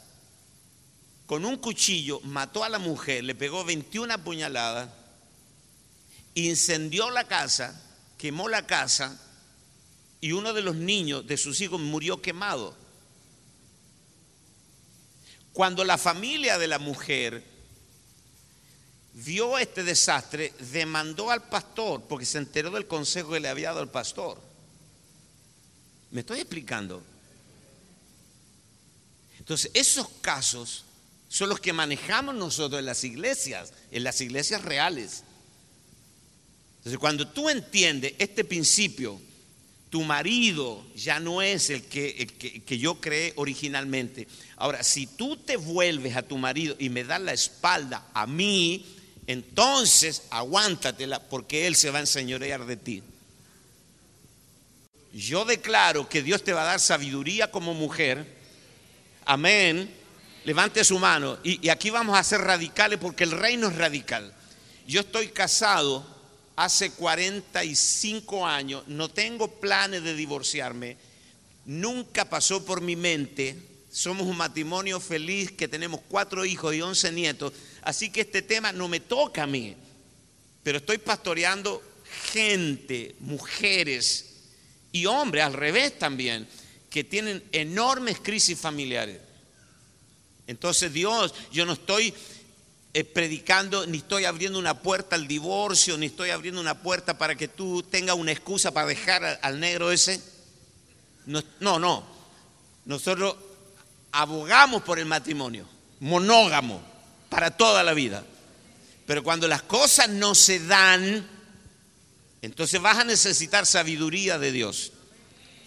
con un cuchillo, mató a la mujer, le pegó 21 puñaladas, incendió la casa, quemó la casa y uno de los niños de sus hijos murió quemado. Cuando la familia de la mujer vio este desastre, demandó al pastor, porque se enteró del consejo que le había dado el pastor. ¿Me estoy explicando? Entonces, esos casos son los que manejamos nosotros en las iglesias, en las iglesias reales. Entonces, cuando tú entiendes este principio, tu marido ya no es el que, que, yo creé originalmente. Ahora, si tú te vuelves a tu marido y me das la espalda a mí, entonces aguántatela porque él se va a enseñorear de ti. Yo declaro que Dios te va a dar sabiduría como mujer. Amén. Levante su mano. Y, aquí vamos a ser radicales porque el reino es radical. Yo estoy casado hace 45 años, no tengo planes de divorciarme, nunca pasó por mi mente. Somos un matrimonio feliz que tenemos cuatro hijos y once nietos, así que este tema no me toca a mí, pero estoy pastoreando gente, mujeres y hombres al revés también, que tienen enormes crisis familiares. Entonces Dios, yo no estoy eh, predicando, ni estoy abriendo una puerta al divorcio, ni estoy abriendo una puerta para que tú tengas una excusa para dejar al, al negro ese. No, no, no. Nosotros abogamos por el matrimonio, monógamo, para toda la vida. Pero cuando las cosas no se dan, entonces vas a necesitar sabiduría de Dios.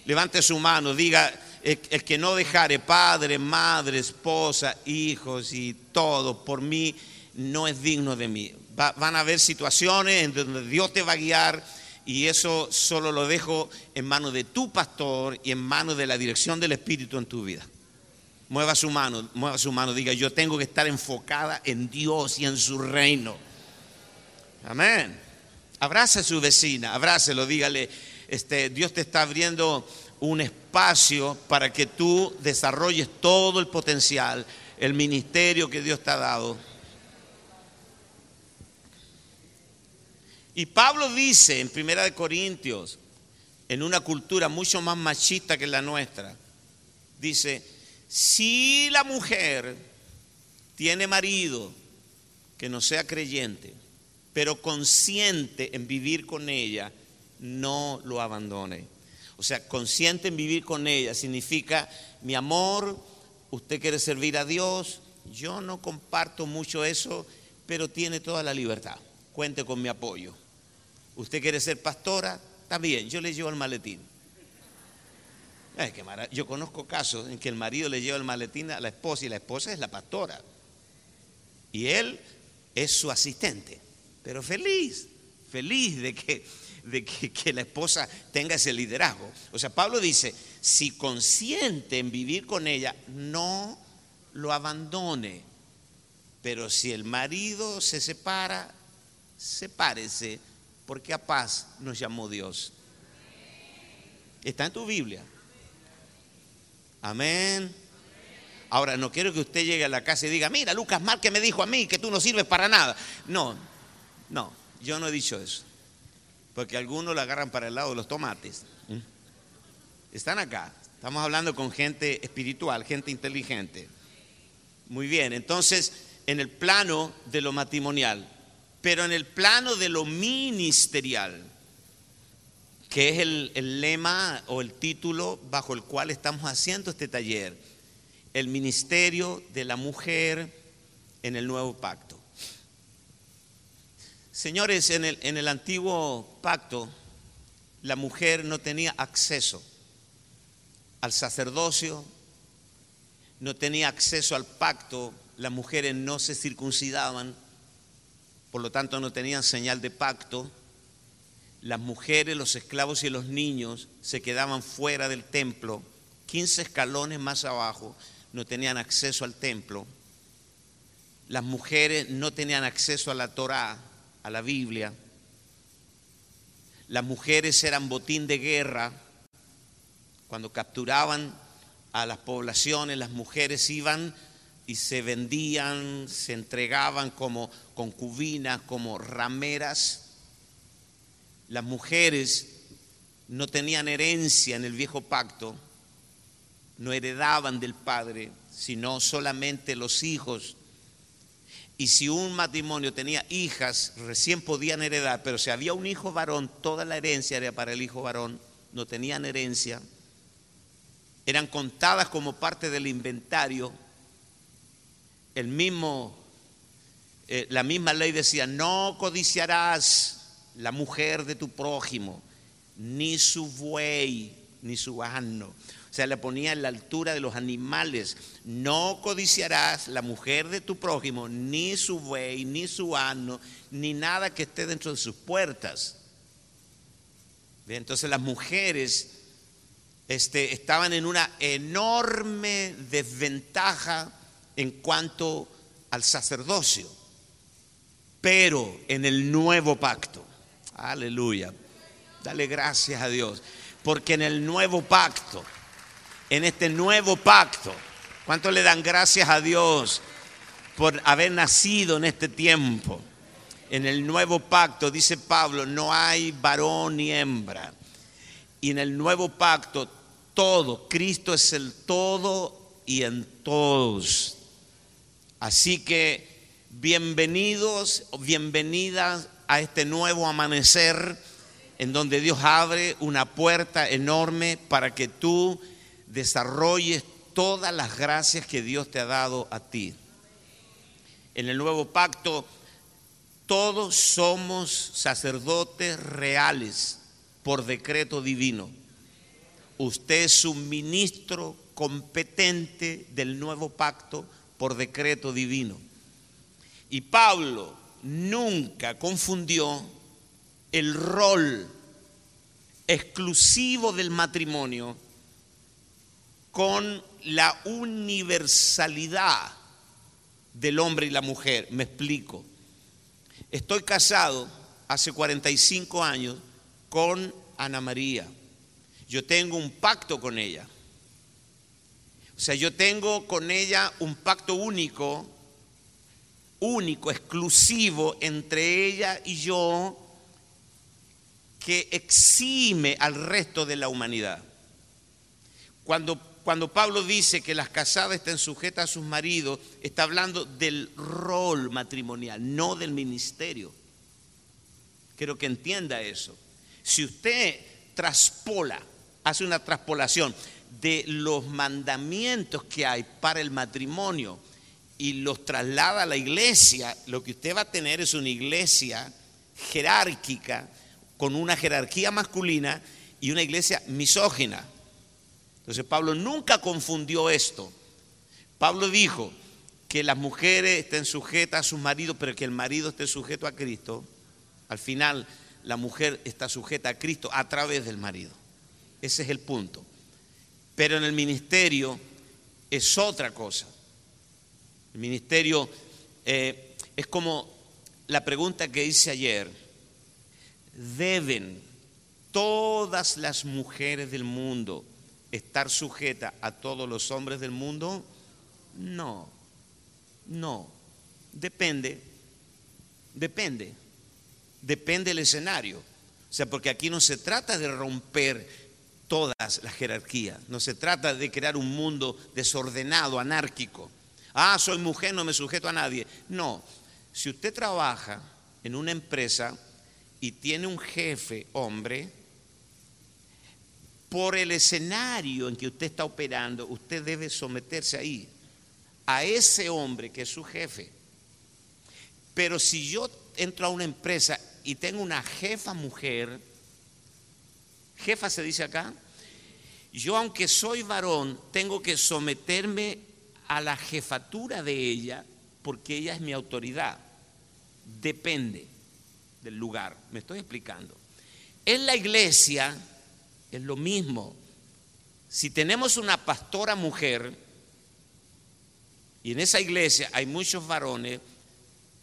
Levante su mano, diga, el, que no dejare padre, madre, esposa, hijos y todo por mí, no es digno de mí. Va- van a haber situaciones en donde Dios te va a guiar y eso solo lo dejo en manos de tu pastor y en manos de la dirección del Espíritu en tu vida. Mueva su mano, mueva su mano, diga, yo tengo que estar enfocada en Dios y en su reino. Amén. Abrace a su vecina, abrácelo, dígale, este, Dios te está abriendo un espacio para que tú desarrolles todo el potencial, el ministerio que Dios te ha dado. Y Pablo dice en Primera de Corintios, en una cultura mucho más machista que la nuestra, dice, si la mujer tiene marido que no sea creyente, pero consciente en vivir con ella, no lo abandone. O sea, consciente en vivir con ella significa, mi amor, usted quiere servir a Dios, yo no comparto mucho eso, pero tiene toda la libertad. Cuente con mi apoyo. Usted quiere ser pastora, bien, yo le llevo el maletín. Yo conozco casos en que el marido le lleva el maletín a la esposa y la esposa es la pastora. Y él es su asistente, pero feliz, feliz de que, de que, que la esposa tenga ese liderazgo. O sea, Pablo dice, si consciente en vivir con ella, no lo abandone. Pero si el marido se separa, sepárese, porque a paz nos llamó Dios. Está en tu Biblia. Amén. Ahora, no quiero que usted llegue a la casa y diga, mira, Lucas Márquez me dijo a mí que tú no sirves para nada. No, no, yo no he dicho eso. Porque algunos lo agarran para el lado de los tomates. ¿Mm? Están acá. Estamos hablando con gente espiritual, gente inteligente. Muy bien, entonces, en el plano de lo matrimonial, pero en el plano de lo ministerial, que es el, el lema o el título bajo el cual estamos haciendo este taller, el ministerio de la mujer en el nuevo pacto. Señores, en el, en el antiguo pacto, la mujer no tenía acceso al sacerdocio, no tenía acceso al pacto, las mujeres no se circuncidaban, por lo tanto no tenían señal de pacto. Las mujeres, los esclavos y los niños se quedaban fuera del templo, 15 escalones más abajo, no tenían acceso al templo. Las mujeres no tenían acceso a la Torá, a la Biblia. Las mujeres eran botín de guerra. Cuando capturaban a las poblaciones, las mujeres iban y se vendían, se entregaban como concubinas, como rameras. Las mujeres no tenían herencia en el viejo pacto, no heredaban del padre, sino solamente los hijos. Y si un matrimonio tenía hijas, recién podían heredar, pero si había un hijo varón, toda la herencia era para el hijo varón, no tenían herencia. Eran contadas como parte del inventario. El mismo, eh, la misma ley decía, no codiciarás la mujer de tu prójimo, ni su buey, ni su asno. O sea, le ponía en la altura de los animales. No codiciarás la mujer de tu prójimo, ni su buey, ni su asno, ni nada que esté dentro de sus puertas. Entonces las mujeres este, estaban en una enorme desventaja en cuanto al sacerdocio, pero en el nuevo pacto. Aleluya. Dale gracias a Dios. Porque en el nuevo pacto, en este nuevo pacto, ¿cuánto le dan gracias a Dios por haber nacido en este tiempo? En el nuevo pacto, dice Pablo, no hay varón ni hembra. Y en el nuevo pacto, todo, Cristo es el todo y en todos. Así que bienvenidos, bienvenidas a este nuevo amanecer en donde Dios abre una puerta enorme para que tú desarrolles todas las gracias que Dios te ha dado a ti. En el nuevo pacto, todos somos sacerdotes reales por decreto divino. Usted es un ministro competente del nuevo pacto por decreto divino. Y Pablo nunca confundió el rol exclusivo del matrimonio con la universalidad del hombre y la mujer. Me explico. Estoy casado hace 45 años con Ana María. Yo tengo un pacto con ella. O sea, yo tengo con ella un pacto único, único, exclusivo entre ella y yo, que exime al resto de la humanidad. Cuando, cuando Pablo dice que las casadas estén sujetas a sus maridos, está hablando del rol matrimonial, no del ministerio. Quiero que entienda eso. Si usted traspola, hace una traspolación de los mandamientos que hay para el matrimonio y los traslada a la iglesia, lo que usted va a tener es una iglesia jerárquica, con una jerarquía masculina y una iglesia misógina. Entonces Pablo nunca confundió esto. Pablo dijo que las mujeres estén sujetas a sus maridos, pero que el marido esté sujeto a Cristo. Al final, la mujer está sujeta a Cristo a través del marido. Ese es el punto. Pero en el ministerio es otra cosa. El ministerio eh, es como la pregunta que hice ayer. ¿Deben todas las mujeres del mundo estar sujetas a todos los hombres del mundo? No, no. Depende, depende, depende del escenario. O sea, porque aquí no se trata de romper todas las jerarquías. No se trata de crear un mundo desordenado, anárquico. Ah, soy mujer, no me sujeto a nadie. No, si usted trabaja en una empresa y tiene un jefe hombre, por el escenario en que usted está operando, usted debe someterse ahí, a ese hombre que es su jefe. Pero si yo entro a una empresa y tengo una jefa mujer, jefa se dice acá, yo aunque soy varón, tengo que someterme a la jefatura de ella porque ella es mi autoridad. Depende del lugar, me estoy explicando. En la iglesia es lo mismo. Si tenemos una pastora mujer y en esa iglesia hay muchos varones,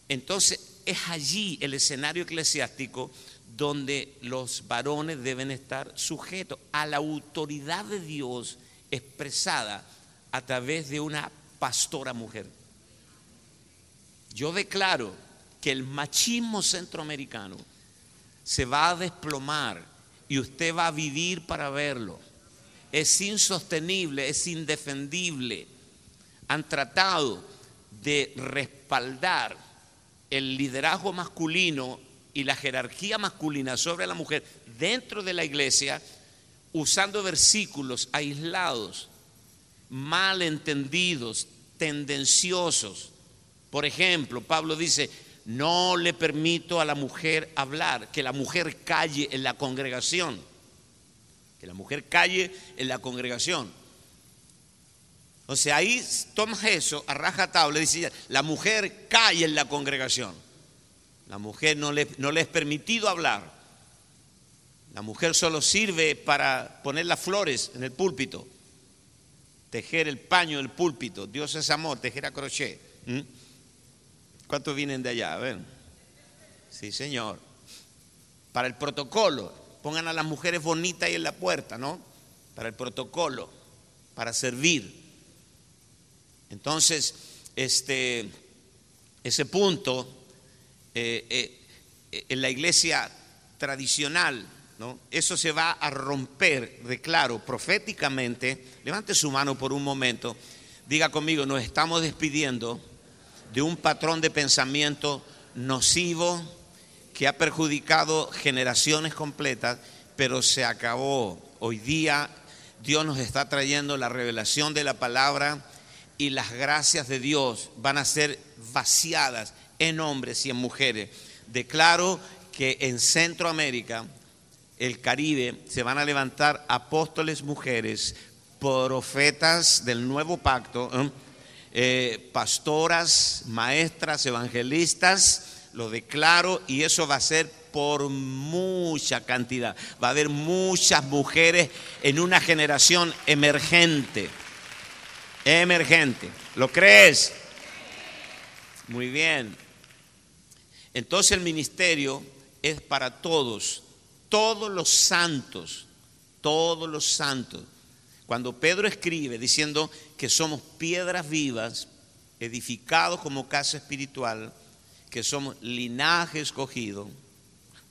entonces es allí el escenario eclesiástico donde los varones deben estar sujetos a la autoridad de Dios expresada a través de una pastora mujer. Yo declaro que el machismo centroamericano se va a desplomar y usted va a vivir para verlo. Es insostenible, es indefendible. Han tratado de respaldar el liderazgo masculino y la jerarquía masculina sobre la mujer dentro de la iglesia usando versículos aislados, mal entendidos, tendenciosos. Por ejemplo, Pablo dice, no le permito a la mujer hablar, que la mujer calle en la congregación, que la mujer calle en la congregación. O sea, ahí tomas eso a tabla y dice, la mujer calle en la congregación. La mujer no le, no le es permitido hablar. La mujer solo sirve para poner las flores en el púlpito. tejer el paño del púlpito. Dios es amor, tejer a crochet. ¿Cuántos vienen de allá? A. Sí, señor. Para el protocolo, pongan a las mujeres bonitas ahí en la puerta, ¿no? Para el protocolo, para servir. Entonces, este, ese punto eh, eh, en la iglesia tradicional, ¿no? Eso se va a romper, declaro, proféticamente. Levante su mano por un momento. Diga conmigo, nos estamos despidiendo de un patrón de pensamiento nocivo que ha perjudicado generaciones completas, pero se acabó. Hoy día Dios nos está trayendo la revelación de la palabra y las gracias de Dios van a ser vaciadas en hombres y en mujeres. Declaro que en Centroamérica, el Caribe, se van a levantar apóstoles mujeres, profetas del nuevo pacto, ¿eh? Eh, pastoras, maestras, evangelistas, lo declaro y eso va a ser por mucha cantidad. Va a haber muchas mujeres en una generación emergente. Emergente. ¿Lo crees? Muy bien. Entonces el ministerio es para todos, todos los santos, todos los santos. Cuando Pedro escribe diciendo que somos piedras vivas, edificados como casa espiritual, que somos linaje escogido,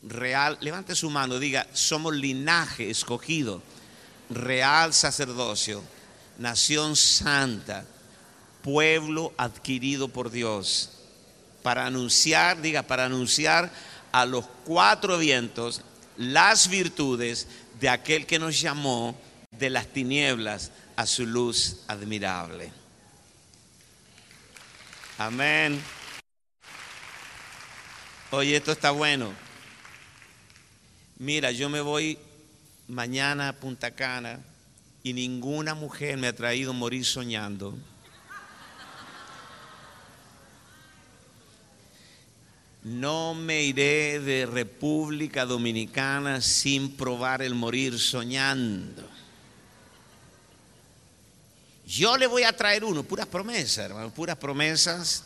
real, levante su mano, diga, somos linaje escogido, real sacerdocio, nación santa, pueblo adquirido por Dios, para anunciar, diga, para anunciar a los cuatro vientos las virtudes de aquel que nos llamó de las tinieblas a su luz admirable. Amén. Oye, esto está bueno. Mira, yo me voy mañana a Punta Cana y ninguna mujer me ha traído morir soñando. No me iré de República Dominicana sin probar el morir soñando. Yo le voy a traer uno, puras promesas, hermano, puras promesas,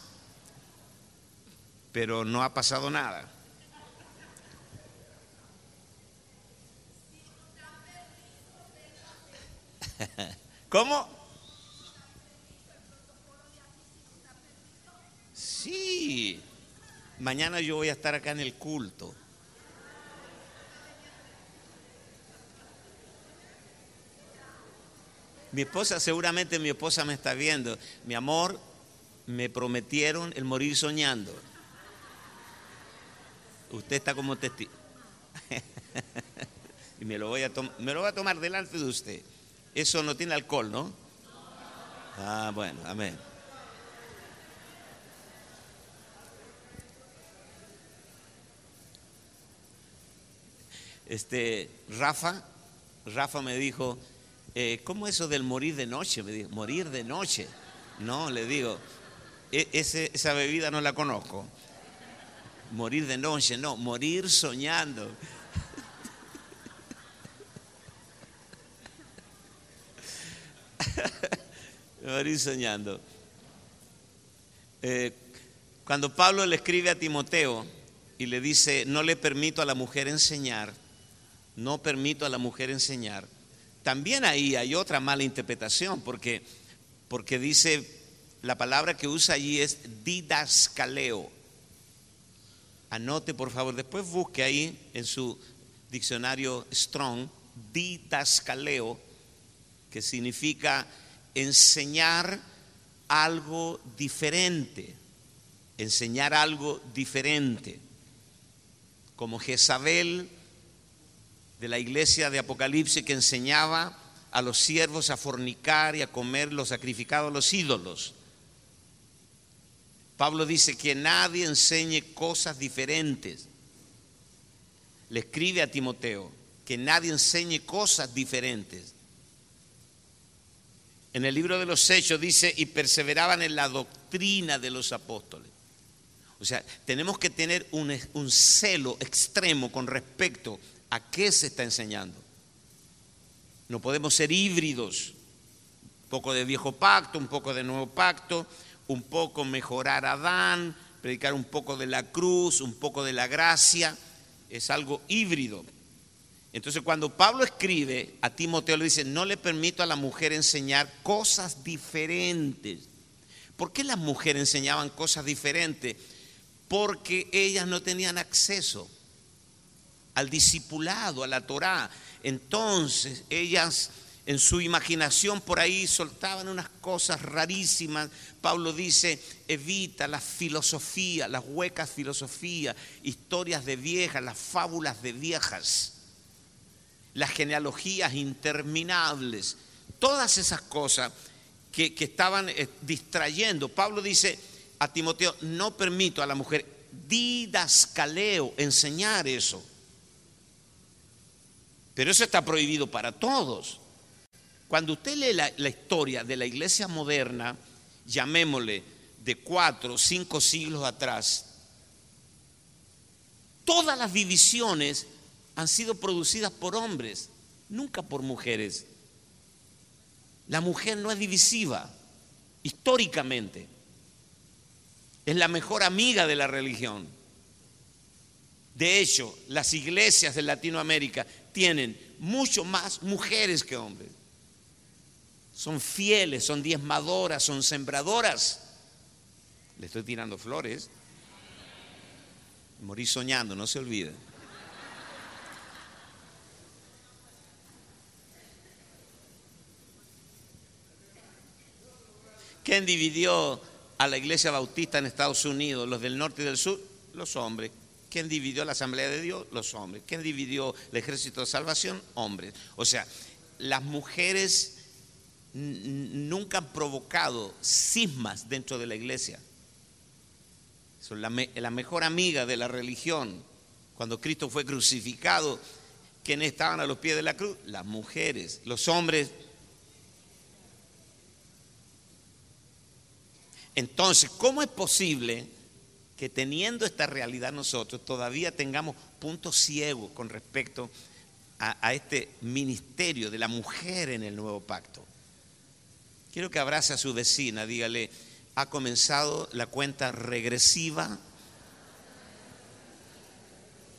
pero no ha pasado nada. ¿Cómo? Sí, mañana yo voy a estar acá en el culto. Mi esposa, seguramente mi esposa me está viendo. Mi amor, me prometieron el morir soñando. Usted está como testigo. y me lo, voy a me lo voy a tomar delante de usted. Eso no tiene alcohol, ¿no? Ah, bueno, amén. Este, Rafa, Rafa me dijo, eh, ¿cómo eso del morir de noche? Me dijo, morir de noche. No, le digo, e, esa bebida no la conozco. Morir de noche, no, morir soñando. morir soñando. Eh, cuando Pablo le escribe a Timoteo y le dice, no le permito a la mujer enseñar, no permito a la mujer enseñar, también ahí hay otra mala interpretación, porque, porque dice, la palabra que usa allí es didascaleo. Anote por favor, después busque ahí en su diccionario Strong, didascaleo, que significa enseñar algo diferente, enseñar algo diferente, como Jezabel de la iglesia de Apocalipsis que enseñaba a los siervos a fornicar y a comer los sacrificados a los ídolos. Pablo dice que nadie enseñe cosas diferentes. Le escribe a Timoteo que nadie enseñe cosas diferentes. En el libro de los Hechos dice, y perseveraban en la doctrina de los apóstoles. O sea, tenemos que tener un, un celo extremo con respecto a qué se está enseñando. No podemos ser híbridos. poco de viejo pacto, un poco de nuevo pacto, un poco mejorar a Adán, predicar un poco de la cruz, un poco de la gracia. Es algo híbrido. Entonces cuando Pablo escribe a Timoteo le dice, no le permito a la mujer enseñar cosas diferentes. ¿Por qué las mujeres enseñaban cosas diferentes? Porque ellas no tenían acceso al discipulado, a la Torá. Entonces ellas en su imaginación por ahí soltaban unas cosas rarísimas. Pablo dice, evita la filosofía, las huecas filosofías, historias de viejas, las fábulas de viejas, las genealogías interminables, todas esas cosas que, que estaban eh, distrayendo. Pablo dice a Timoteo, no permito a la mujer didascaleo, enseñar eso. Pero eso está prohibido para todos. Cuando usted lee la, historia de la iglesia moderna, llamémosle de cuatro o cinco siglos atrás, todas las divisiones han sido producidas por hombres, nunca por mujeres. La mujer no es divisiva, históricamente. Es la mejor amiga de la religión. De hecho, las iglesias de Latinoamérica tienen mucho más mujeres que hombres son fieles, son diezmadoras, son sembradoras. Le estoy tirando flores. Morí soñando, no se olvide. ¿Quién dividió a la iglesia bautista en Estados Unidos? ¿Los del norte y del sur? Los hombres. ¿Quién dividió la Asamblea de Dios? Los hombres. ¿Quién dividió el ejército de salvación? Hombres. O sea, las mujeres nunca han provocado cismas dentro de la iglesia. Son la, la, mejor amiga de la religión. Cuando Cristo fue crucificado, ¿quiénes estaban a los pies de la cruz? Las mujeres, los hombres. Entonces, ¿cómo es posible que teniendo esta realidad nosotros todavía tengamos puntos ciegos con respecto a este ministerio de la mujer en el nuevo pacto? Quiero que abrace a su vecina, dígale, ha comenzado la cuenta regresiva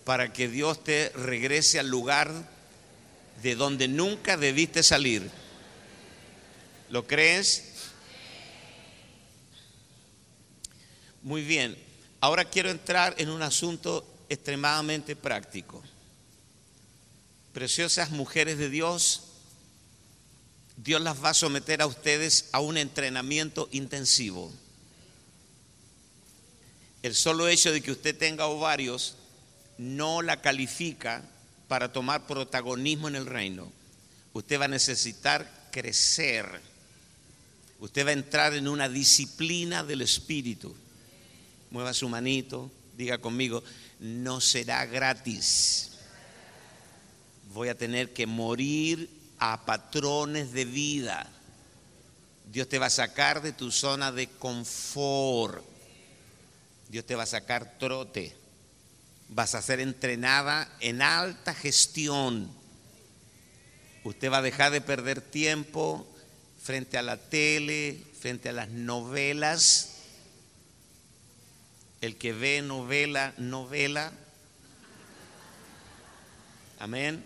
para que Dios te regrese al lugar de donde nunca debiste salir. ¿Lo crees? Muy bien. Ahora quiero entrar en un asunto extremadamente práctico. Preciosas mujeres de Dios, Dios las va a someter a ustedes a un entrenamiento intensivo. El solo hecho de que usted tenga ovarios no la califica para tomar protagonismo en el reino. Usted va a necesitar crecer. Usted va a entrar en una disciplina del espíritu. Mueva su manito, diga conmigo, no será gratis. Voy a tener que morir a patrones de vida. Dios te va a sacar de tu zona de confort. Dios te va a sacar trote. Vas a ser entrenada en alta gestión. Usted va a dejar de perder tiempo frente a la tele, frente a las novelas. El que ve novela, novela. Amén.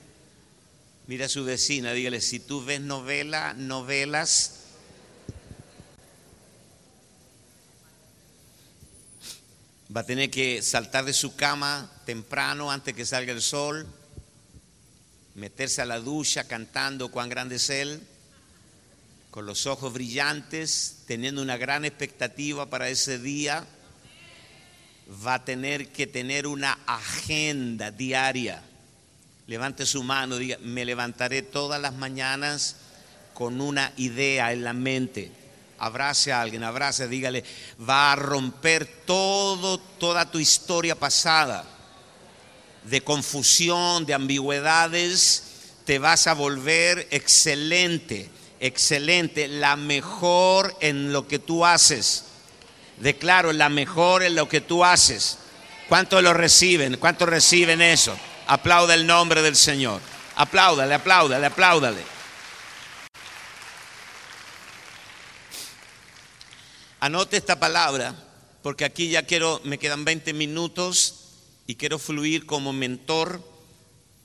Mira a su vecina, dígale, si tú ves novela, novelas, va a tener que saltar de su cama temprano antes que salga el sol, meterse a la ducha cantando cuán grande es Él, con los ojos brillantes, teniendo una gran expectativa para ese día, va a tener que tener una agenda diaria Levante su mano, diga, me levantaré todas las mañanas con una idea en la mente. Abrace a alguien, abrace, dígale, va a romper todo, toda tu historia pasada de confusión, de ambigüedades, te vas a volver excelente, excelente, la mejor en lo que tú haces. Declaro, la mejor en lo que tú haces. ¿Cuántos lo reciben? ¿Cuántos reciben eso? Aplauda el nombre del Señor. Apláudale, apláudale, apláudale. Anote esta palabra, porque aquí ya quiero, me quedan 20 minutos y quiero fluir como mentor,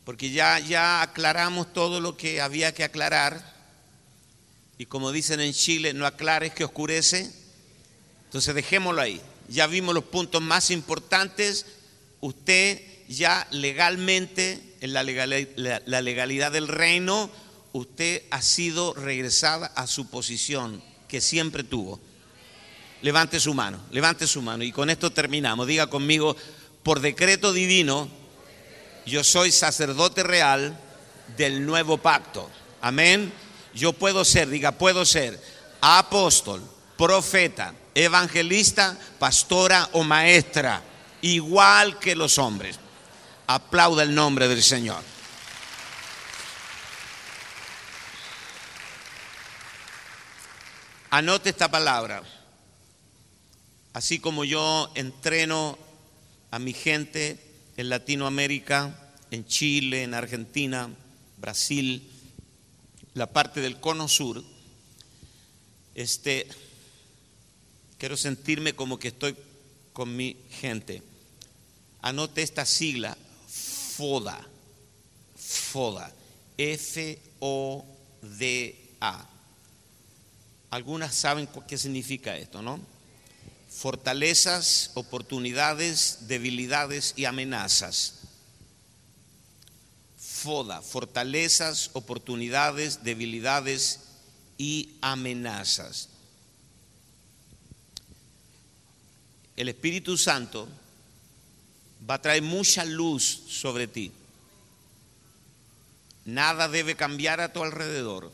porque ya, ya aclaramos todo lo que había que aclarar. Y como dicen en Chile, no aclares que oscurece. Entonces dejémoslo ahí. Ya vimos los puntos más importantes. Usted ya legalmente, en la legalidad, del reino, usted ha sido regresada a su posición que siempre tuvo. Levante su mano, levante su mano. Y con esto terminamos. Diga conmigo, por decreto divino, yo soy sacerdote real del nuevo pacto. Amén. Yo puedo ser, diga, puedo ser apóstol, profeta, evangelista, pastora o maestra, igual que los hombres. Aplauda el nombre del Señor. Anote esta palabra. Así como yo entreno a mi gente en Latinoamérica, en Chile, en Argentina, Brasil, la parte del cono sur, este, quiero sentirme como que estoy con mi gente. Anote esta sigla, FODA, FODA, F-O-D-A. Algunas saben qué significa esto, ¿no? Fortalezas, oportunidades, debilidades y amenazas. FODA, fortalezas, oportunidades, debilidades y amenazas. El Espíritu Santo va a traer mucha luz sobre ti. Nada debe cambiar a tu alrededor,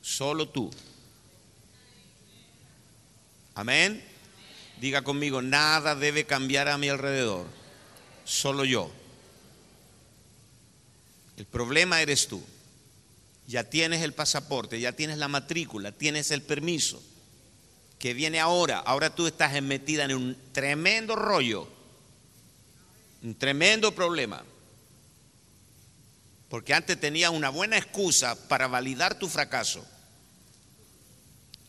solo tú. Amén. Diga conmigo, nada debe cambiar a mi alrededor, solo yo. El problema eres tú. Ya tienes el pasaporte, ya tienes la matrícula, tienes el permiso. Que viene ahora. Ahora tú estás metida en un tremendo rollo, un tremendo problema. Porque antes tenías una buena excusa para validar tu fracaso.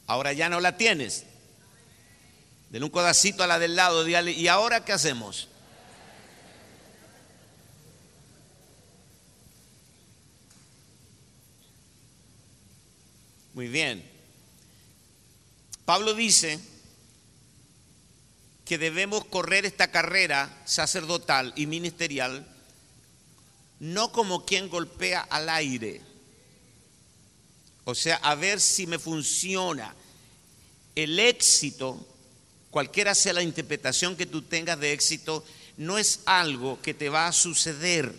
Ahora ya no la tienes. Denle un codacito a la del lado, dígale, ¿y ahora qué hacemos? Muy bien. Pablo dice que debemos correr esta carrera sacerdotal y ministerial no como quien golpea al aire. O sea, a ver si me funciona. El éxito cualquiera sea la interpretación que tú tengas de éxito, no es algo que te va a suceder.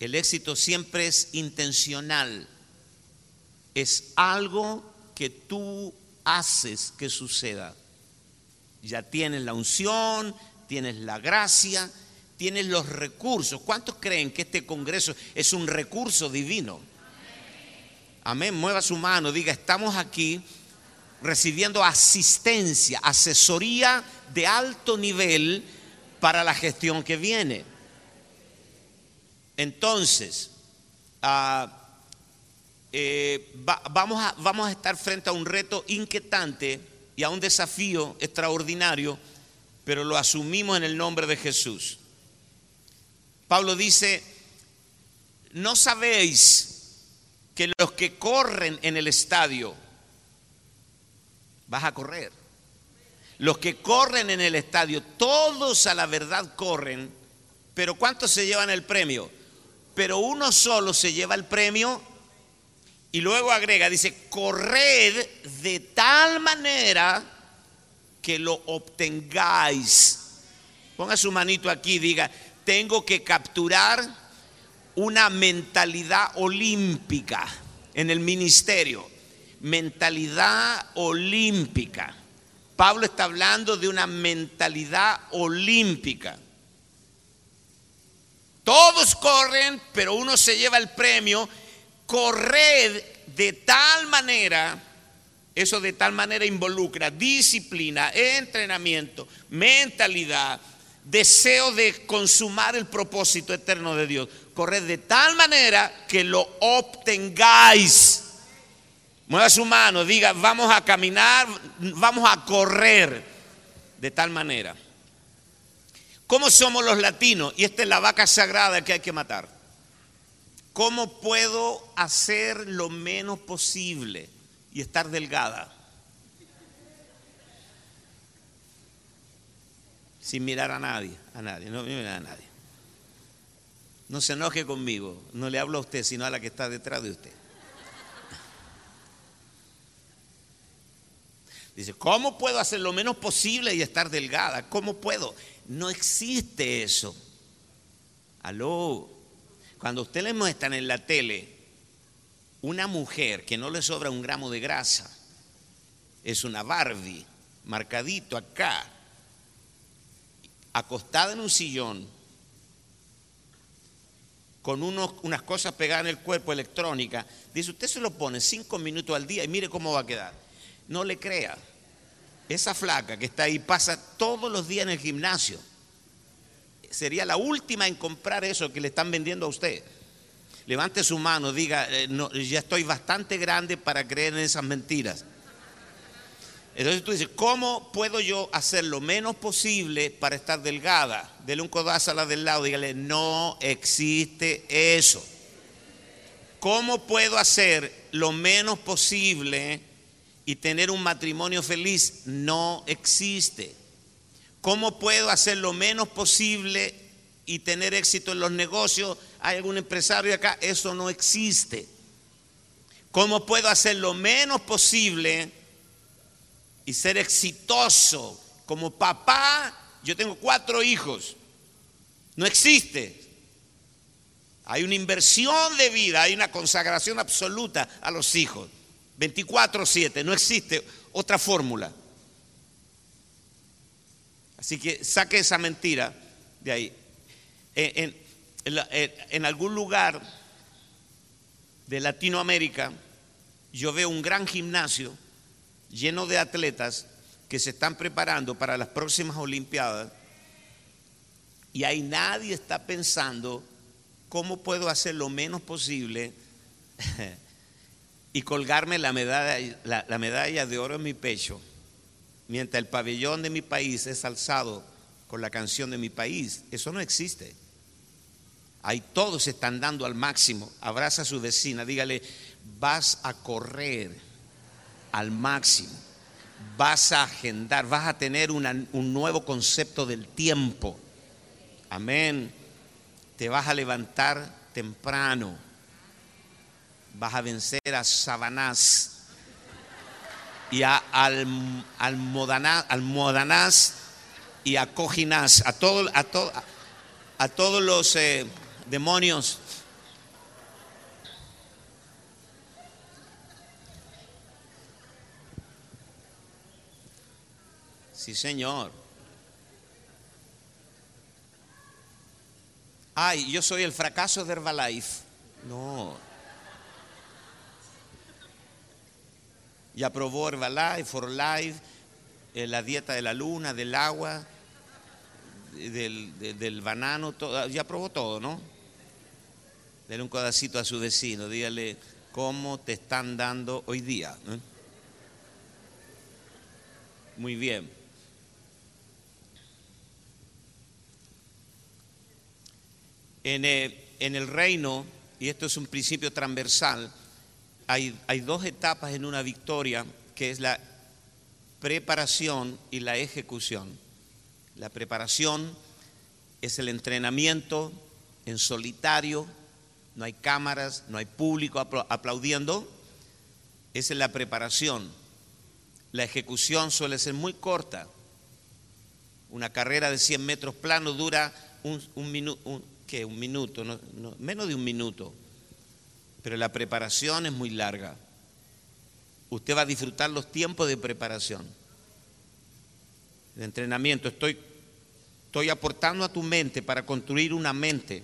El éxito siempre es intencional. Es algo que tú haces que suceda. Ya tienes la unción, tienes la gracia, tienes los recursos. ¿Cuántos creen que este Congreso es un recurso divino? Amén. Mueva su mano, diga, estamos aquí recibiendo asistencia, asesoría de alto nivel para la gestión que viene. Entonces, ah, eh, vamos, a, vamos a estar frente a un reto inquietante y a un desafío extraordinario, pero lo asumimos en el nombre de Jesús. Pablo dice, no sabéis que los que corren en el estadio, vas a correr. Los que corren en el estadio, todos a la verdad corren, pero ¿cuántos se llevan el premio? Pero uno solo se lleva el premio y luego agrega, dice, corred de tal manera que lo obtengáis. Ponga su manito aquí, diga, tengo que capturar una mentalidad olímpica en el ministerio mentalidad olímpica. Pablo está hablando de una mentalidad olímpica. Todos corren, pero uno se lleva el premio. Corred de tal manera, eso de tal manera involucra disciplina, entrenamiento, mentalidad, deseo de consumar el propósito eterno de Dios. Corred de tal manera que lo obtengáis. Mueva su mano, diga, vamos a caminar, vamos a correr de tal manera. ¿Cómo somos los latinos? Y esta es la vaca sagrada que hay que matar. ¿Cómo puedo hacer lo menos posible y estar delgada? Sin mirar a nadie, a nadie, no mirar a nadie. No se enoje conmigo, no le hablo a usted, sino a la que está detrás de usted. Dice, ¿cómo puedo hacer lo menos posible y estar delgada? ¿Cómo puedo? No existe eso. Aló. Cuando usted le muestran en la tele una mujer que no le sobra un gramo de grasa, es una Barbie, marcadito acá, acostada en un sillón, con unos, unas cosas pegadas en el cuerpo electrónica, dice, usted se lo pone cinco minutos al día y mire cómo va a quedar. No le crea. Esa flaca que está ahí pasa todos los días en el gimnasio. Sería la última en comprar eso que le están vendiendo a usted. Levante su mano, diga, eh, ya estoy bastante grande para creer en esas mentiras. Entonces tú dices, ¿cómo puedo yo hacer lo menos posible para estar delgada? Dele un codazo a la del lado, dígale, no existe eso. ¿Cómo puedo hacer lo menos posible y tener un matrimonio feliz no existe. ¿Cómo puedo hacer lo menos posible y tener éxito en los negocios? ¿Hay algún empresario acá? Eso no existe. ¿Cómo puedo hacer lo menos posible y ser exitoso como papá? Yo tengo cuatro hijos. No existe. Hay una inversión de vida, hay una consagración absoluta a los hijos. 24-7, no existe otra fórmula. Así que saque esa mentira de ahí. En, algún lugar de Latinoamérica, yo veo un gran gimnasio lleno de atletas que se están preparando para las próximas Olimpiadas y ahí nadie está pensando cómo puedo hacer lo menos posible y colgarme la medalla, la, medalla de oro en mi pecho, mientras el pabellón de mi país es alzado con la canción de mi país. Eso no existe. Ahí todos están dando al máximo. Abraza a su vecina, dígale, vas a correr al máximo. Vas a agendar, vas a tener un nuevo concepto del tiempo. Amén. Te vas a levantar temprano vas a vencer a Sabanás y a Almodanás, y a Cojinás, a, todo, a, a, todos los eh, demonios. Sí, Señor. Ay, yo soy el fracaso de Herbalife. No. Ya probó Herbalife, For Life, eh, la dieta de la luna, del agua, del, banano, todo, ya probó todo, ¿no? Dele un codacito a su vecino, dígale cómo te están dando hoy día. Muy bien. En, eh, en el reino, y esto es un principio transversal, hay, dos etapas en una victoria, que es la preparación y la ejecución. La preparación es el entrenamiento en solitario, no hay cámaras, no hay público aplaudiendo. Esa es la preparación. La ejecución suele ser muy corta. Una carrera de 100 metros plano dura un, minuto, ¿qué? Un minuto, menos de un minuto pero la preparación es muy larga. Usted va a disfrutar los tiempos de preparación, de entrenamiento. Estoy, estoy aportando a tu mente para construir una mente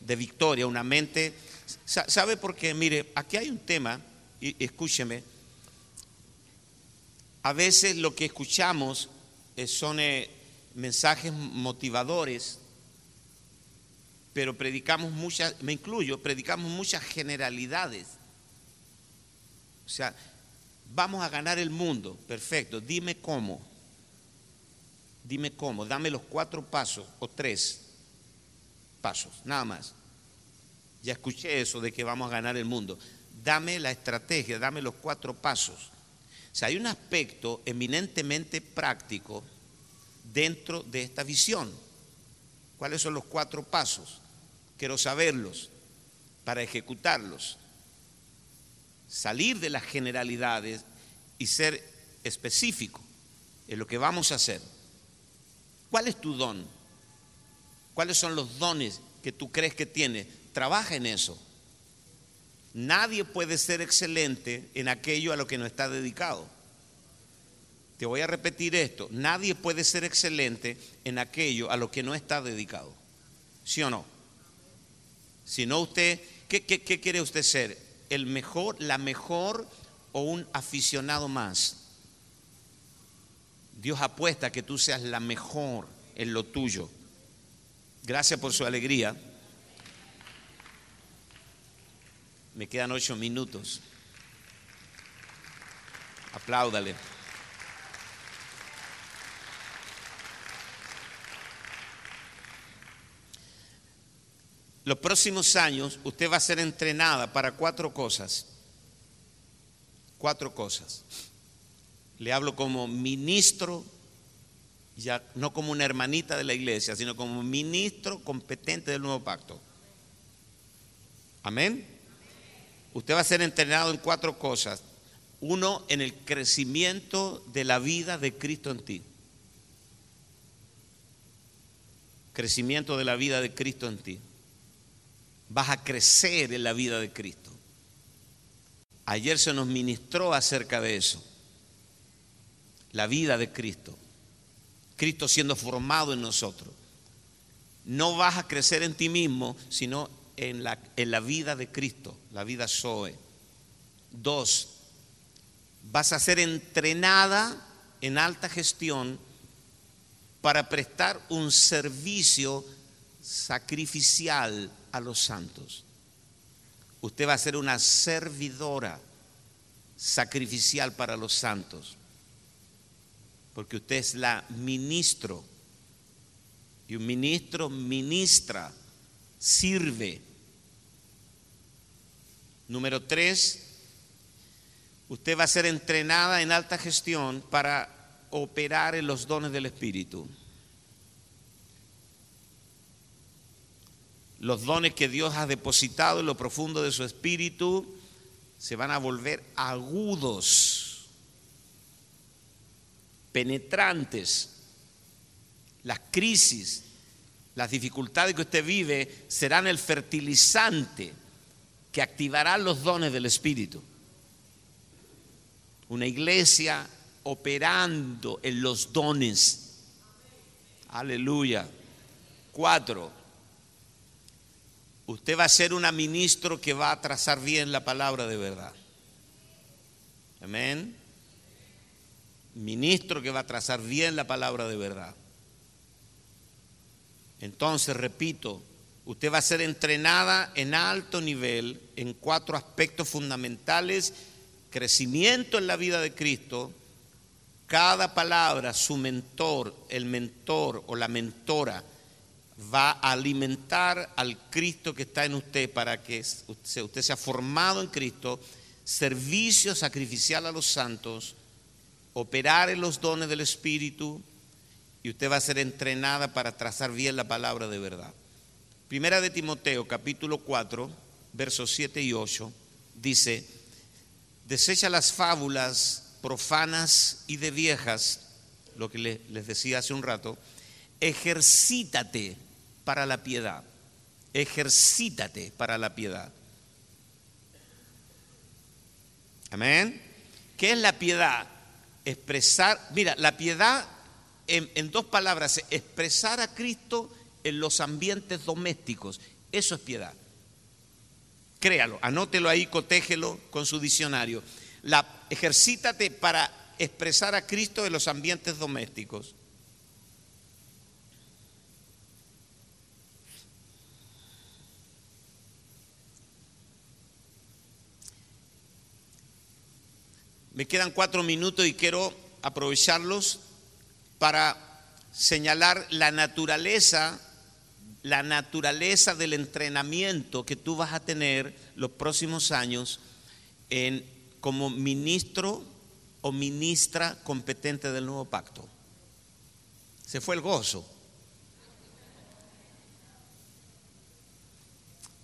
de victoria, una mente... ¿Sabe por qué? Mire, aquí hay un tema, y escúcheme, a veces lo que escuchamos eh, son eh, mensajes motivadores pero predicamos muchas, me incluyo, predicamos muchas generalidades. O sea, vamos a ganar el mundo. Perfecto. Dime cómo. Dime cómo. Dame los cuatro pasos o tres pasos, nada más. Ya escuché eso de que vamos a ganar el mundo. Dame la estrategia, dame los cuatro pasos. O sea, hay un aspecto eminentemente práctico dentro de esta visión. ¿Cuáles son los cuatro pasos? Quiero saberlos para ejecutarlos. Salir de las generalidades y ser específico en lo que vamos a hacer. ¿Cuál es tu don? ¿Cuáles son los dones que tú crees que tienes? Trabaja en eso. Nadie puede ser excelente en aquello a lo que no está dedicado. Te voy a repetir esto. Nadie puede ser excelente en aquello a lo que no está dedicado. ¿Sí o no? Si no usted, ¿qué, quiere usted ser? ¿El mejor, la mejor o un aficionado más? Dios apuesta que tú seas la mejor en lo tuyo. Gracias por su alegría. Me quedan ocho minutos. Apláudale. Los próximos años usted va a ser entrenada para cuatro cosas. Cuatro cosas. Le hablo como ministro, ya no como una hermanita de la iglesia, sino como ministro competente del nuevo pacto. Amén. Usted va a ser entrenado en cuatro cosas. Uno, en el crecimiento de la vida de Cristo en ti. Crecimiento de la vida de Cristo en ti. Vas a crecer en la vida de Cristo. Ayer se nos ministró acerca de eso. La vida de Cristo. Cristo siendo formado en nosotros. No vas a crecer en ti mismo, sino en la, en la vida de Cristo, la vida Zoe. Dos, vas a ser entrenada en alta gestión para prestar un servicio sacrificial a los santos. Usted va a ser una servidora sacrificial para los santos, porque usted es la ministro, y un ministro ministra sirve. Número tres, usted va a ser entrenada en alta gestión para operar en los dones del Espíritu. Los dones que Dios ha depositado en lo profundo de su espíritu se van a volver agudos, penetrantes. Las crisis, las dificultades que usted vive serán el fertilizante que activará los dones del Espíritu. Una iglesia operando en los dones. Aleluya. Cuatro. Usted va a ser un ministro que va a trazar bien la palabra de verdad. Amén. Ministro que va a trazar bien la palabra de verdad. Entonces, repito, usted va a ser entrenada en alto nivel en cuatro aspectos fundamentales. Crecimiento en la vida de Cristo. Cada palabra, su mentor, el mentor o la mentora, va a alimentar al Cristo que está en usted para que usted sea formado en Cristo, servicio sacrificial a los santos, operar en los dones del Espíritu, y usted va a ser entrenada para trazar bien la palabra de verdad. Primera de Timoteo, capítulo 4, versos 7 y 8, dice, desecha las fábulas profanas y de viejas, lo que les decía hace un rato, ejercítate para la piedad, ejercítate para la piedad. Amén. ¿Qué es la piedad? Expresar, mira, la piedad en, dos palabras, expresar a Cristo en los ambientes domésticos. Eso es piedad. Créalo, anótelo ahí, cotégelo con su diccionario. La, ejercítate para expresar a Cristo en los ambientes domésticos. Me quedan cuatro minutos y quiero aprovecharlos para señalar la naturaleza, la naturaleza del entrenamiento que tú vas a tener los próximos años en, como ministro o ministra competente del nuevo pacto. Se fue el gozo.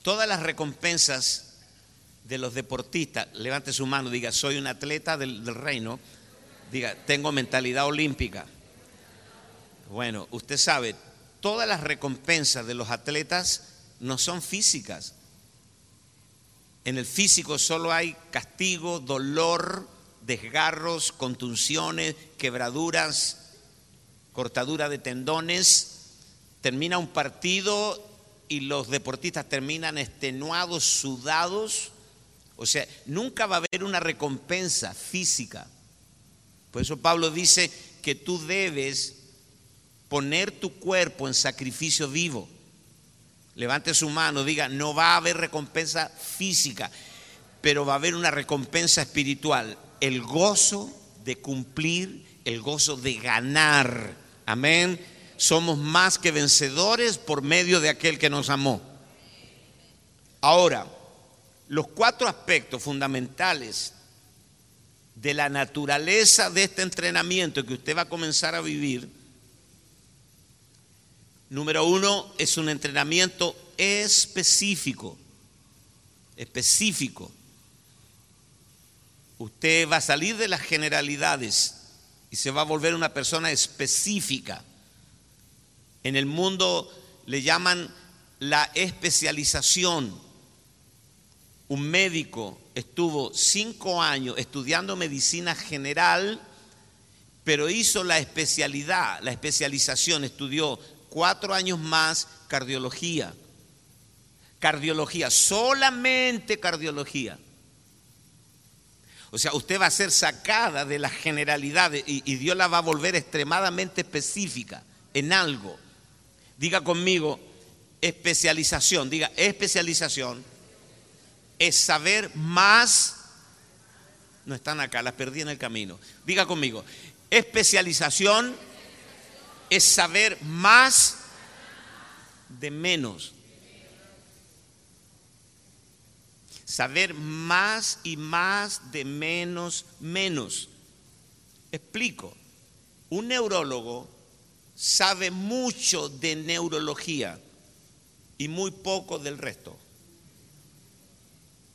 Todas las recompensas de los deportistas, levante su mano, diga, soy un atleta del, reino, diga, tengo mentalidad olímpica. Bueno, usted sabe, todas las recompensas de los atletas no son físicas. En el físico solo hay castigo, dolor, desgarros, contunciones, quebraduras, cortadura de tendones. Termina un partido y los deportistas terminan extenuados, sudados. O sea, nunca va a haber una recompensa física. Por eso Pablo dice que tú debes poner tu cuerpo en sacrificio vivo. Levante su mano, diga, no va a haber recompensa física, pero va a haber una recompensa espiritual, el gozo de cumplir, el gozo de ganar. Amén. Somos más que vencedores por medio de aquel que nos amó. Ahora, los cuatro aspectos fundamentales de la naturaleza de este entrenamiento que usted va a comenzar a vivir Número uno, es un entrenamiento específico. Específico. Usted va a salir de las generalidades y se va a volver una persona específica. En el mundo le llaman la especialización. Un médico estuvo cinco años estudiando medicina general, pero hizo la especialidad, la especialización, estudió cuatro años más cardiología. Cardiología, solamente cardiología. O sea, usted va a ser sacada de las generalidades y, Dios la va a volver extremadamente específica en algo. Diga conmigo, especialización, diga, especialización es saber más. No están acá, las perdí en el camino. Diga conmigo, especialización es saber más de menos. Saber más y más de menos, menos. Explico. Un neurólogo sabe mucho de neurología y muy poco del resto.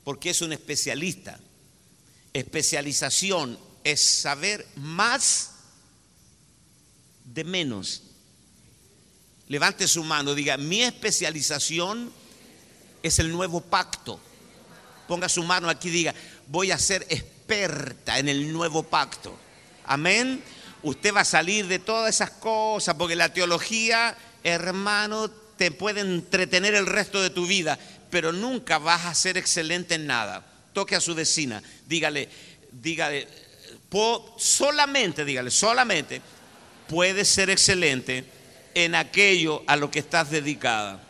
Porque es un especialista. Especialización es saber más de menos. Levante su mano, diga, mi especialización es el nuevo pacto. Ponga su mano aquí, diga, voy a ser experta en el nuevo pacto. Amén. Usted va a salir de todas esas cosas, porque la teología, hermano, te puede entretener el resto de tu vida, pero nunca vas a ser excelente en nada. Toque a su vecina, dígale, dígale, solamente, dígale, solamente puedes ser excelente en aquello a lo que estás dedicada.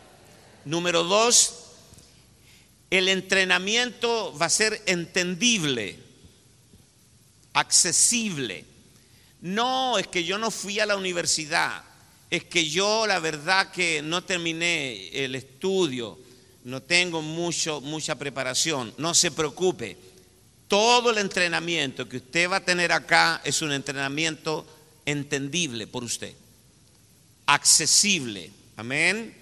Número dos, el entrenamiento va a ser entendible, accesible. No es que yo no fui a la universidad, es que yo la verdad que no terminé el estudio, no tengo mucho, mucha preparación. No se preocupe, todo el entrenamiento que usted va a tener acá es un entrenamiento entendible por usted, accesible. Amén.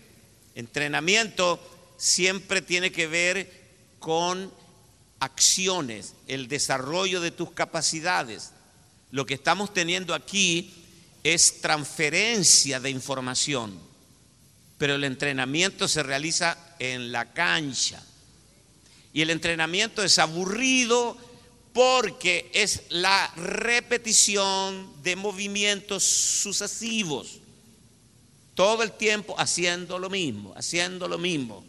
Entrenamiento siempre tiene que ver con acciones, el desarrollo de tus capacidades. Lo que estamos teniendo aquí es transferencia de información, pero el entrenamiento se realiza en la cancha. Y el entrenamiento es aburrido, porque es la repetición de movimientos sucesivos. Todo el tiempo haciendo lo mismo, haciendo lo mismo.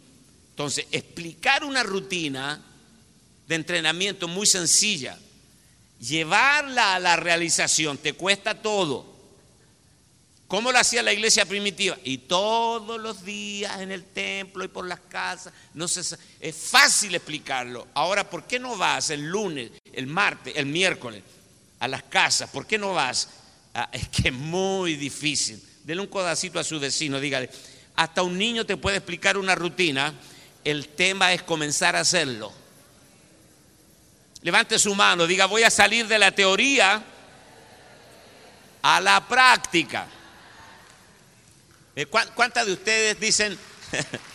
Entonces, explicar una rutina de entrenamiento muy sencilla, llevarla a la realización, te cuesta todo. ¿Cómo lo hacía la iglesia primitiva? Y todos los días en el templo y por las casas. No es fácil explicarlo. Ahora, ¿por qué no vas el lunes, el martes, el miércoles a las casas? ¿Por qué no vas? Ah, es que es muy difícil. Denle un codacito a su vecino, dígale. Hasta un niño te puede explicar una rutina. El tema es comenzar a hacerlo. Levante su mano, diga, voy a salir de la teoría a la práctica. Eh, ¿Cuántas de ustedes dicen,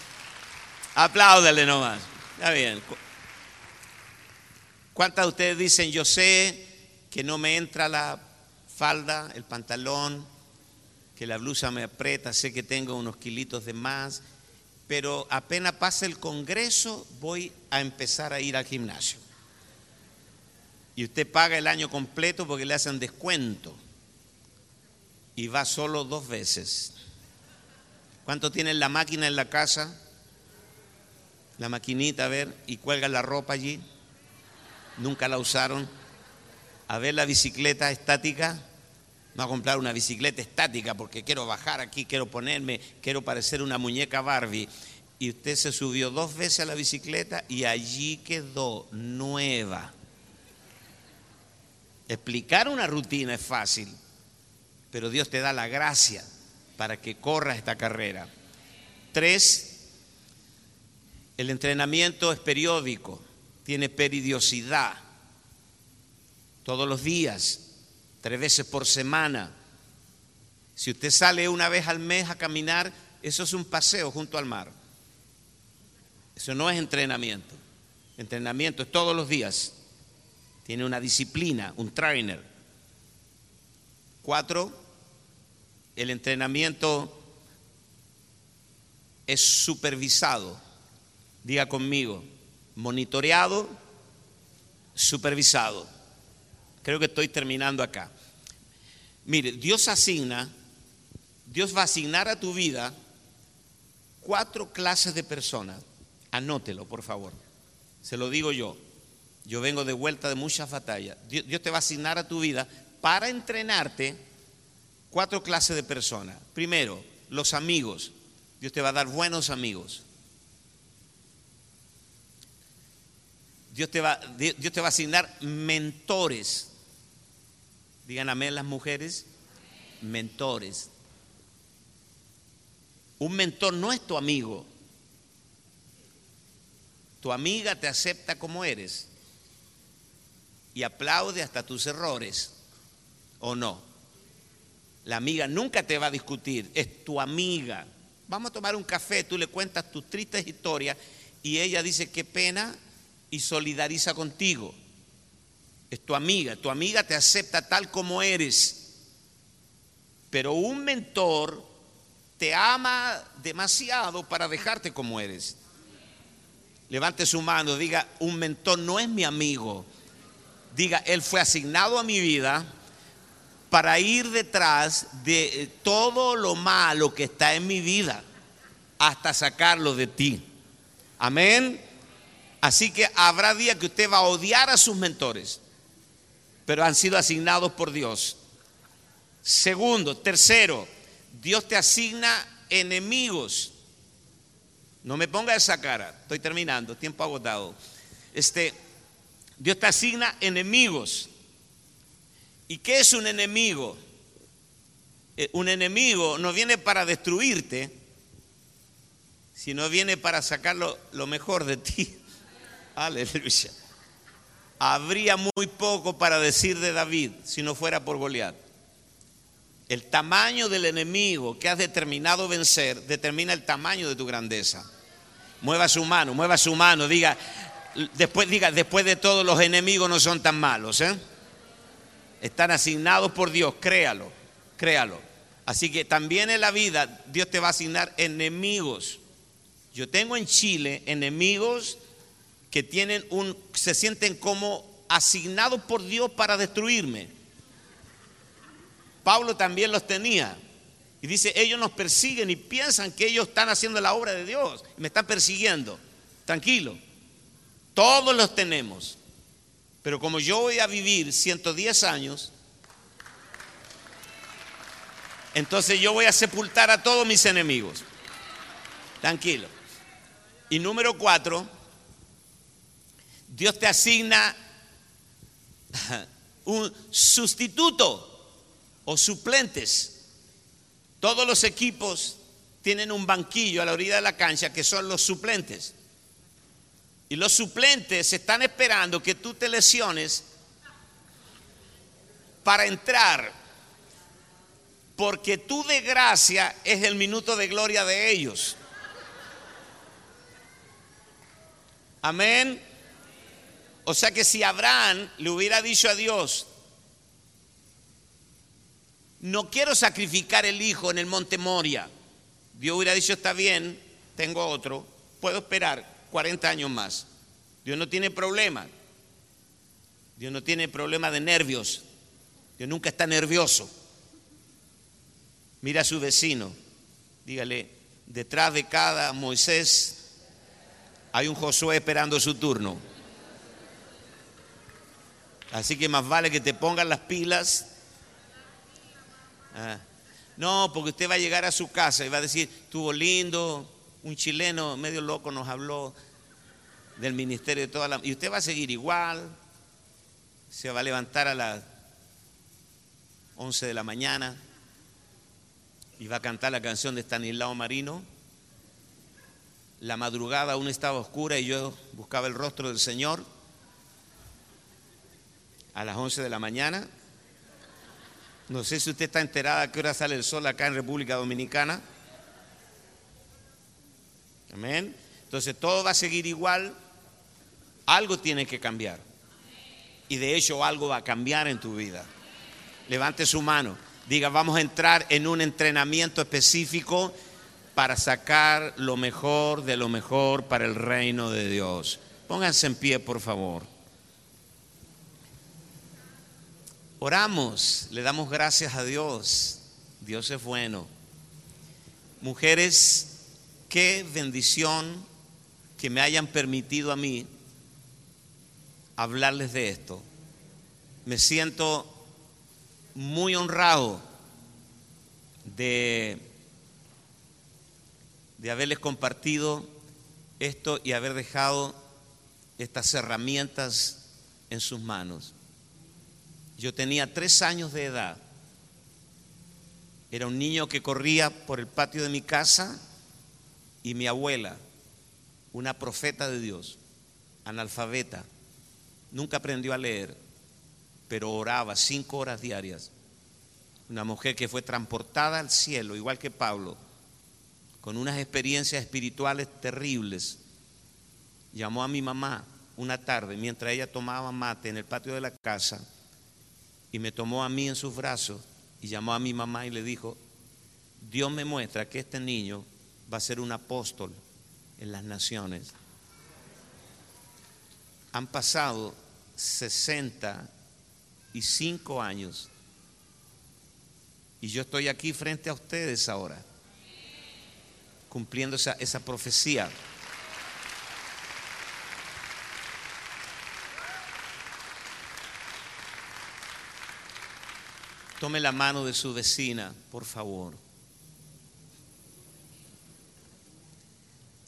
apláudale nomás? Está bien. ¿Cuántas de ustedes dicen, yo sé que no me entra la falda, el pantalón, que la blusa me aprieta, sé que tengo unos kilitos de más, pero apenas pase el Congreso voy a empezar a ir al gimnasio. Y usted paga el año completo porque le hacen descuento. Y va solo dos veces. ¿Cuánto tienen la máquina en la casa? La maquinita, a ver, y cuelgan la ropa allí. Nunca la usaron. A ver la bicicleta estática. No a comprar una bicicleta estática porque quiero bajar aquí, quiero ponerme, quiero parecer una muñeca Barbie. Y usted se subió dos veces a la bicicleta y allí quedó nueva. Explicar una rutina es fácil, pero Dios te da la gracia para que corra esta carrera. Tres, el entrenamiento es periódico, tiene peridiosidad, todos los días, tres veces por semana. Si usted sale una vez al mes a caminar, eso es un paseo junto al mar. Eso no es entrenamiento. Entrenamiento es todos los días. Tiene una disciplina, un trainer. Cuatro, el entrenamiento es supervisado. Diga conmigo, monitoreado, supervisado. Creo que estoy terminando acá. Mire, Dios asigna, Dios va a asignar a tu vida cuatro clases de personas. Anótelo, por favor. Se lo digo yo. Yo vengo de vuelta de muchas batallas. Dios te va a asignar a tu vida para entrenarte cuatro clases de personas. Primero, los amigos. Dios te va a dar buenos amigos. Dios te va, Dios te va a asignar mentores. Digan amén las mujeres. Mentores. Un mentor no es tu amigo. Tu amiga te acepta como eres y aplaude hasta tus errores. ¿O no? La amiga nunca te va a discutir, es tu amiga. Vamos a tomar un café, tú le cuentas tus tristes historias y ella dice qué pena y solidariza contigo. Es tu amiga, tu amiga te acepta tal como eres. Pero un mentor te ama demasiado para dejarte como eres. Levante su mano, diga, un mentor no es mi amigo. Diga, él fue asignado a mi vida para ir detrás de todo lo malo que está en mi vida hasta sacarlo de ti. Amén. Así que habrá días que usted va a odiar a sus mentores, pero han sido asignados por Dios. Segundo, tercero, Dios te asigna enemigos. No me ponga esa cara, estoy terminando, tiempo agotado. Este, Dios te asigna enemigos. ¿Y qué es un enemigo? Eh, un enemigo no viene para destruirte, sino viene para sacar lo, mejor de ti. Aleluya. Habría muy poco para decir de David si no fuera por Goliat. El tamaño del enemigo que has determinado vencer determina el tamaño de tu grandeza. Mueva su mano, mueva su mano, diga, después diga, después de todos los enemigos no son tan malos, ¿eh? Están asignados por Dios, créalo, créalo. Así que también en la vida Dios te va a asignar enemigos. Yo tengo en Chile enemigos que tienen un, se sienten como asignados por Dios para destruirme. Pablo también los tenía. Y dice, ellos nos persiguen y piensan que ellos están haciendo la obra de Dios. me están persiguiendo. Tranquilo. Todos los tenemos. Pero como yo voy a vivir 110 años, Entonces yo voy a sepultar a todos mis enemigos. Tranquilo. Y número cuatro, Dios te asigna un sustituto o suplentes. Todos los equipos tienen un banquillo a la orilla de la cancha que son los suplentes. Y los suplentes están esperando que tú te lesiones para entrar. Porque tu desgracia es el minuto de gloria de ellos. Amén. O sea que si Abraham le hubiera dicho a Dios, no quiero sacrificar el hijo en el monte Moria, Dios hubiera dicho, está bien, tengo otro, puedo esperar 40 años más. Dios no tiene problema. Dios no tiene problema de nervios. Dios nunca está nervioso. Mira a su vecino, dígale, detrás de cada Moisés hay un Josué esperando su turno. Así que más vale que te pongan las pilas. Ah. No, porque usted va a llegar a su casa y va a decir, estuvo lindo, un chileno medio loco nos habló del ministerio de toda la... Y usted va a seguir igual, se va a levantar a las 11 de la mañana y va a cantar la canción de Stanislao Marino. La madrugada aún estaba oscura y yo buscaba el rostro del Señor a las 11 de la mañana. No sé si usted está enterada a qué hora sale el sol acá en República Dominicana. Amén. Entonces todo va a seguir igual. Algo tiene que cambiar. Y de hecho algo va a cambiar en tu vida. Levante su mano. Diga, vamos a entrar en un entrenamiento específico para sacar lo mejor de lo mejor para el reino de Dios. Pónganse en pie, por favor. Oramos, le damos gracias a Dios. Dios es bueno. Mujeres, qué bendición que me hayan permitido a mí hablarles de esto. Me siento muy honrado de, de haberles compartido esto y haber dejado estas herramientas en sus manos. Yo tenía tres años de edad. Era un niño que corría por el patio de mi casa y mi abuela, una profeta de Dios, analfabeta, nunca aprendió a leer, pero oraba cinco horas diarias. Una mujer que fue transportada al cielo, igual que Pablo, con unas experiencias espirituales terribles. Llamó a mi mamá una tarde mientras ella tomaba mate en el patio de la casa y me tomó a mí en sus brazos y llamó a mi mamá y le dijo, Dios me muestra que este niño va a ser un apóstol en las naciones. Han pasado 65 años y yo estoy aquí frente a ustedes ahora, cumpliendo esa, esa profecía. Tome la mano de su vecina, por favor.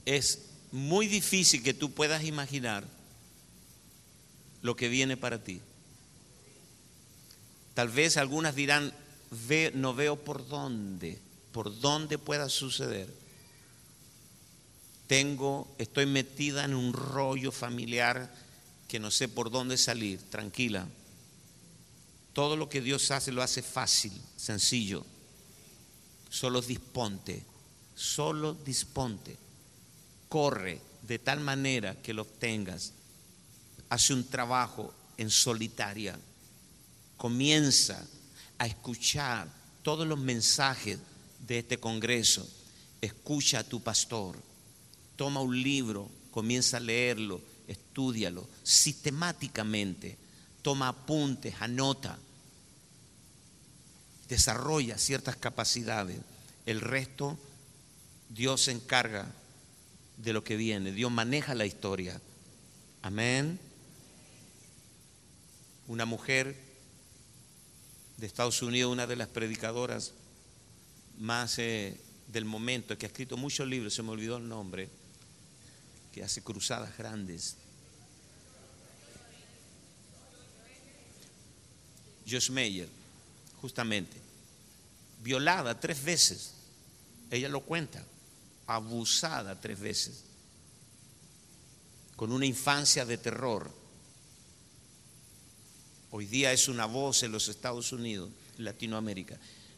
Es muy difícil que tú puedas imaginar lo que viene para ti. Tal vez algunas dirán, Ve, no veo por dónde, por dónde pueda suceder. Tengo, estoy metida en un rollo familiar que no sé por dónde salir. Tranquila, todo lo que Dios hace lo hace fácil, sencillo. Solo disponte, solo disponte. Corre de tal manera que lo obtengas. Hace un trabajo en solitaria. Comienza a escuchar todos los mensajes de este Congreso. Escucha a tu pastor. Toma un libro, comienza a leerlo, estudialo sistemáticamente toma apuntes, anota, desarrolla ciertas capacidades. El resto, Dios se encarga de lo que viene. Dios maneja la historia. Amén. Una mujer de Estados Unidos, una de las predicadoras, más eh, del momento, que ha escrito muchos libros, se me olvidó el nombre, que hace cruzadas grandes. Josh Meyer, justamente, violada tres veces, ella lo cuenta, abusada tres veces, con una infancia de terror. Hoy día es una voz en los Estados Unidos, Latinoamérica.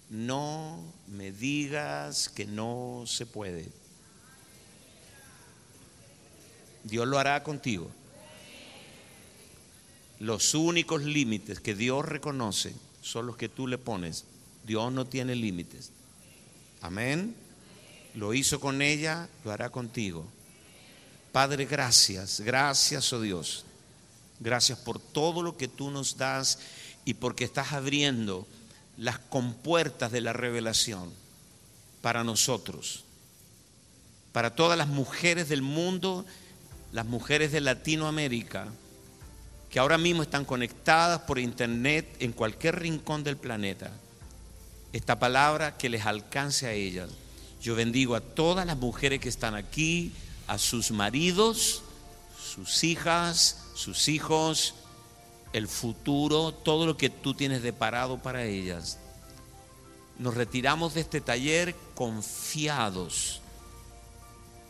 No me digas que no se puede. Dios lo hará contigo. Los únicos límites que Dios reconoce son los que tú le pones. Dios no tiene límites. Amén. Lo hizo con ella, lo hará contigo. Padre, gracias, gracias, oh Dios. Gracias por todo lo que tú nos das y porque estás abriendo las compuertas de la revelación para nosotros, para todas las mujeres del mundo, las mujeres de Latinoamérica, que ahora mismo están conectadas por internet en cualquier rincón del planeta. Esta palabra que les alcance a ellas. Yo bendigo a todas las mujeres que están aquí, a sus maridos, sus hijas, sus hijos, el futuro, todo lo que tú tienes deparado para ellas. Nos retiramos de este taller confiados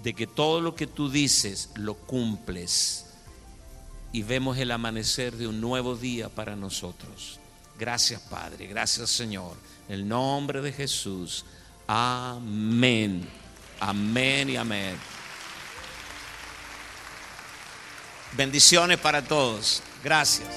de que todo lo que tú dices lo cumples y vemos el amanecer de un nuevo día para nosotros. Gracias Padre, gracias Señor. En el nombre de Jesús. Amén. Amén y amén. Bendiciones para todos. Gracias.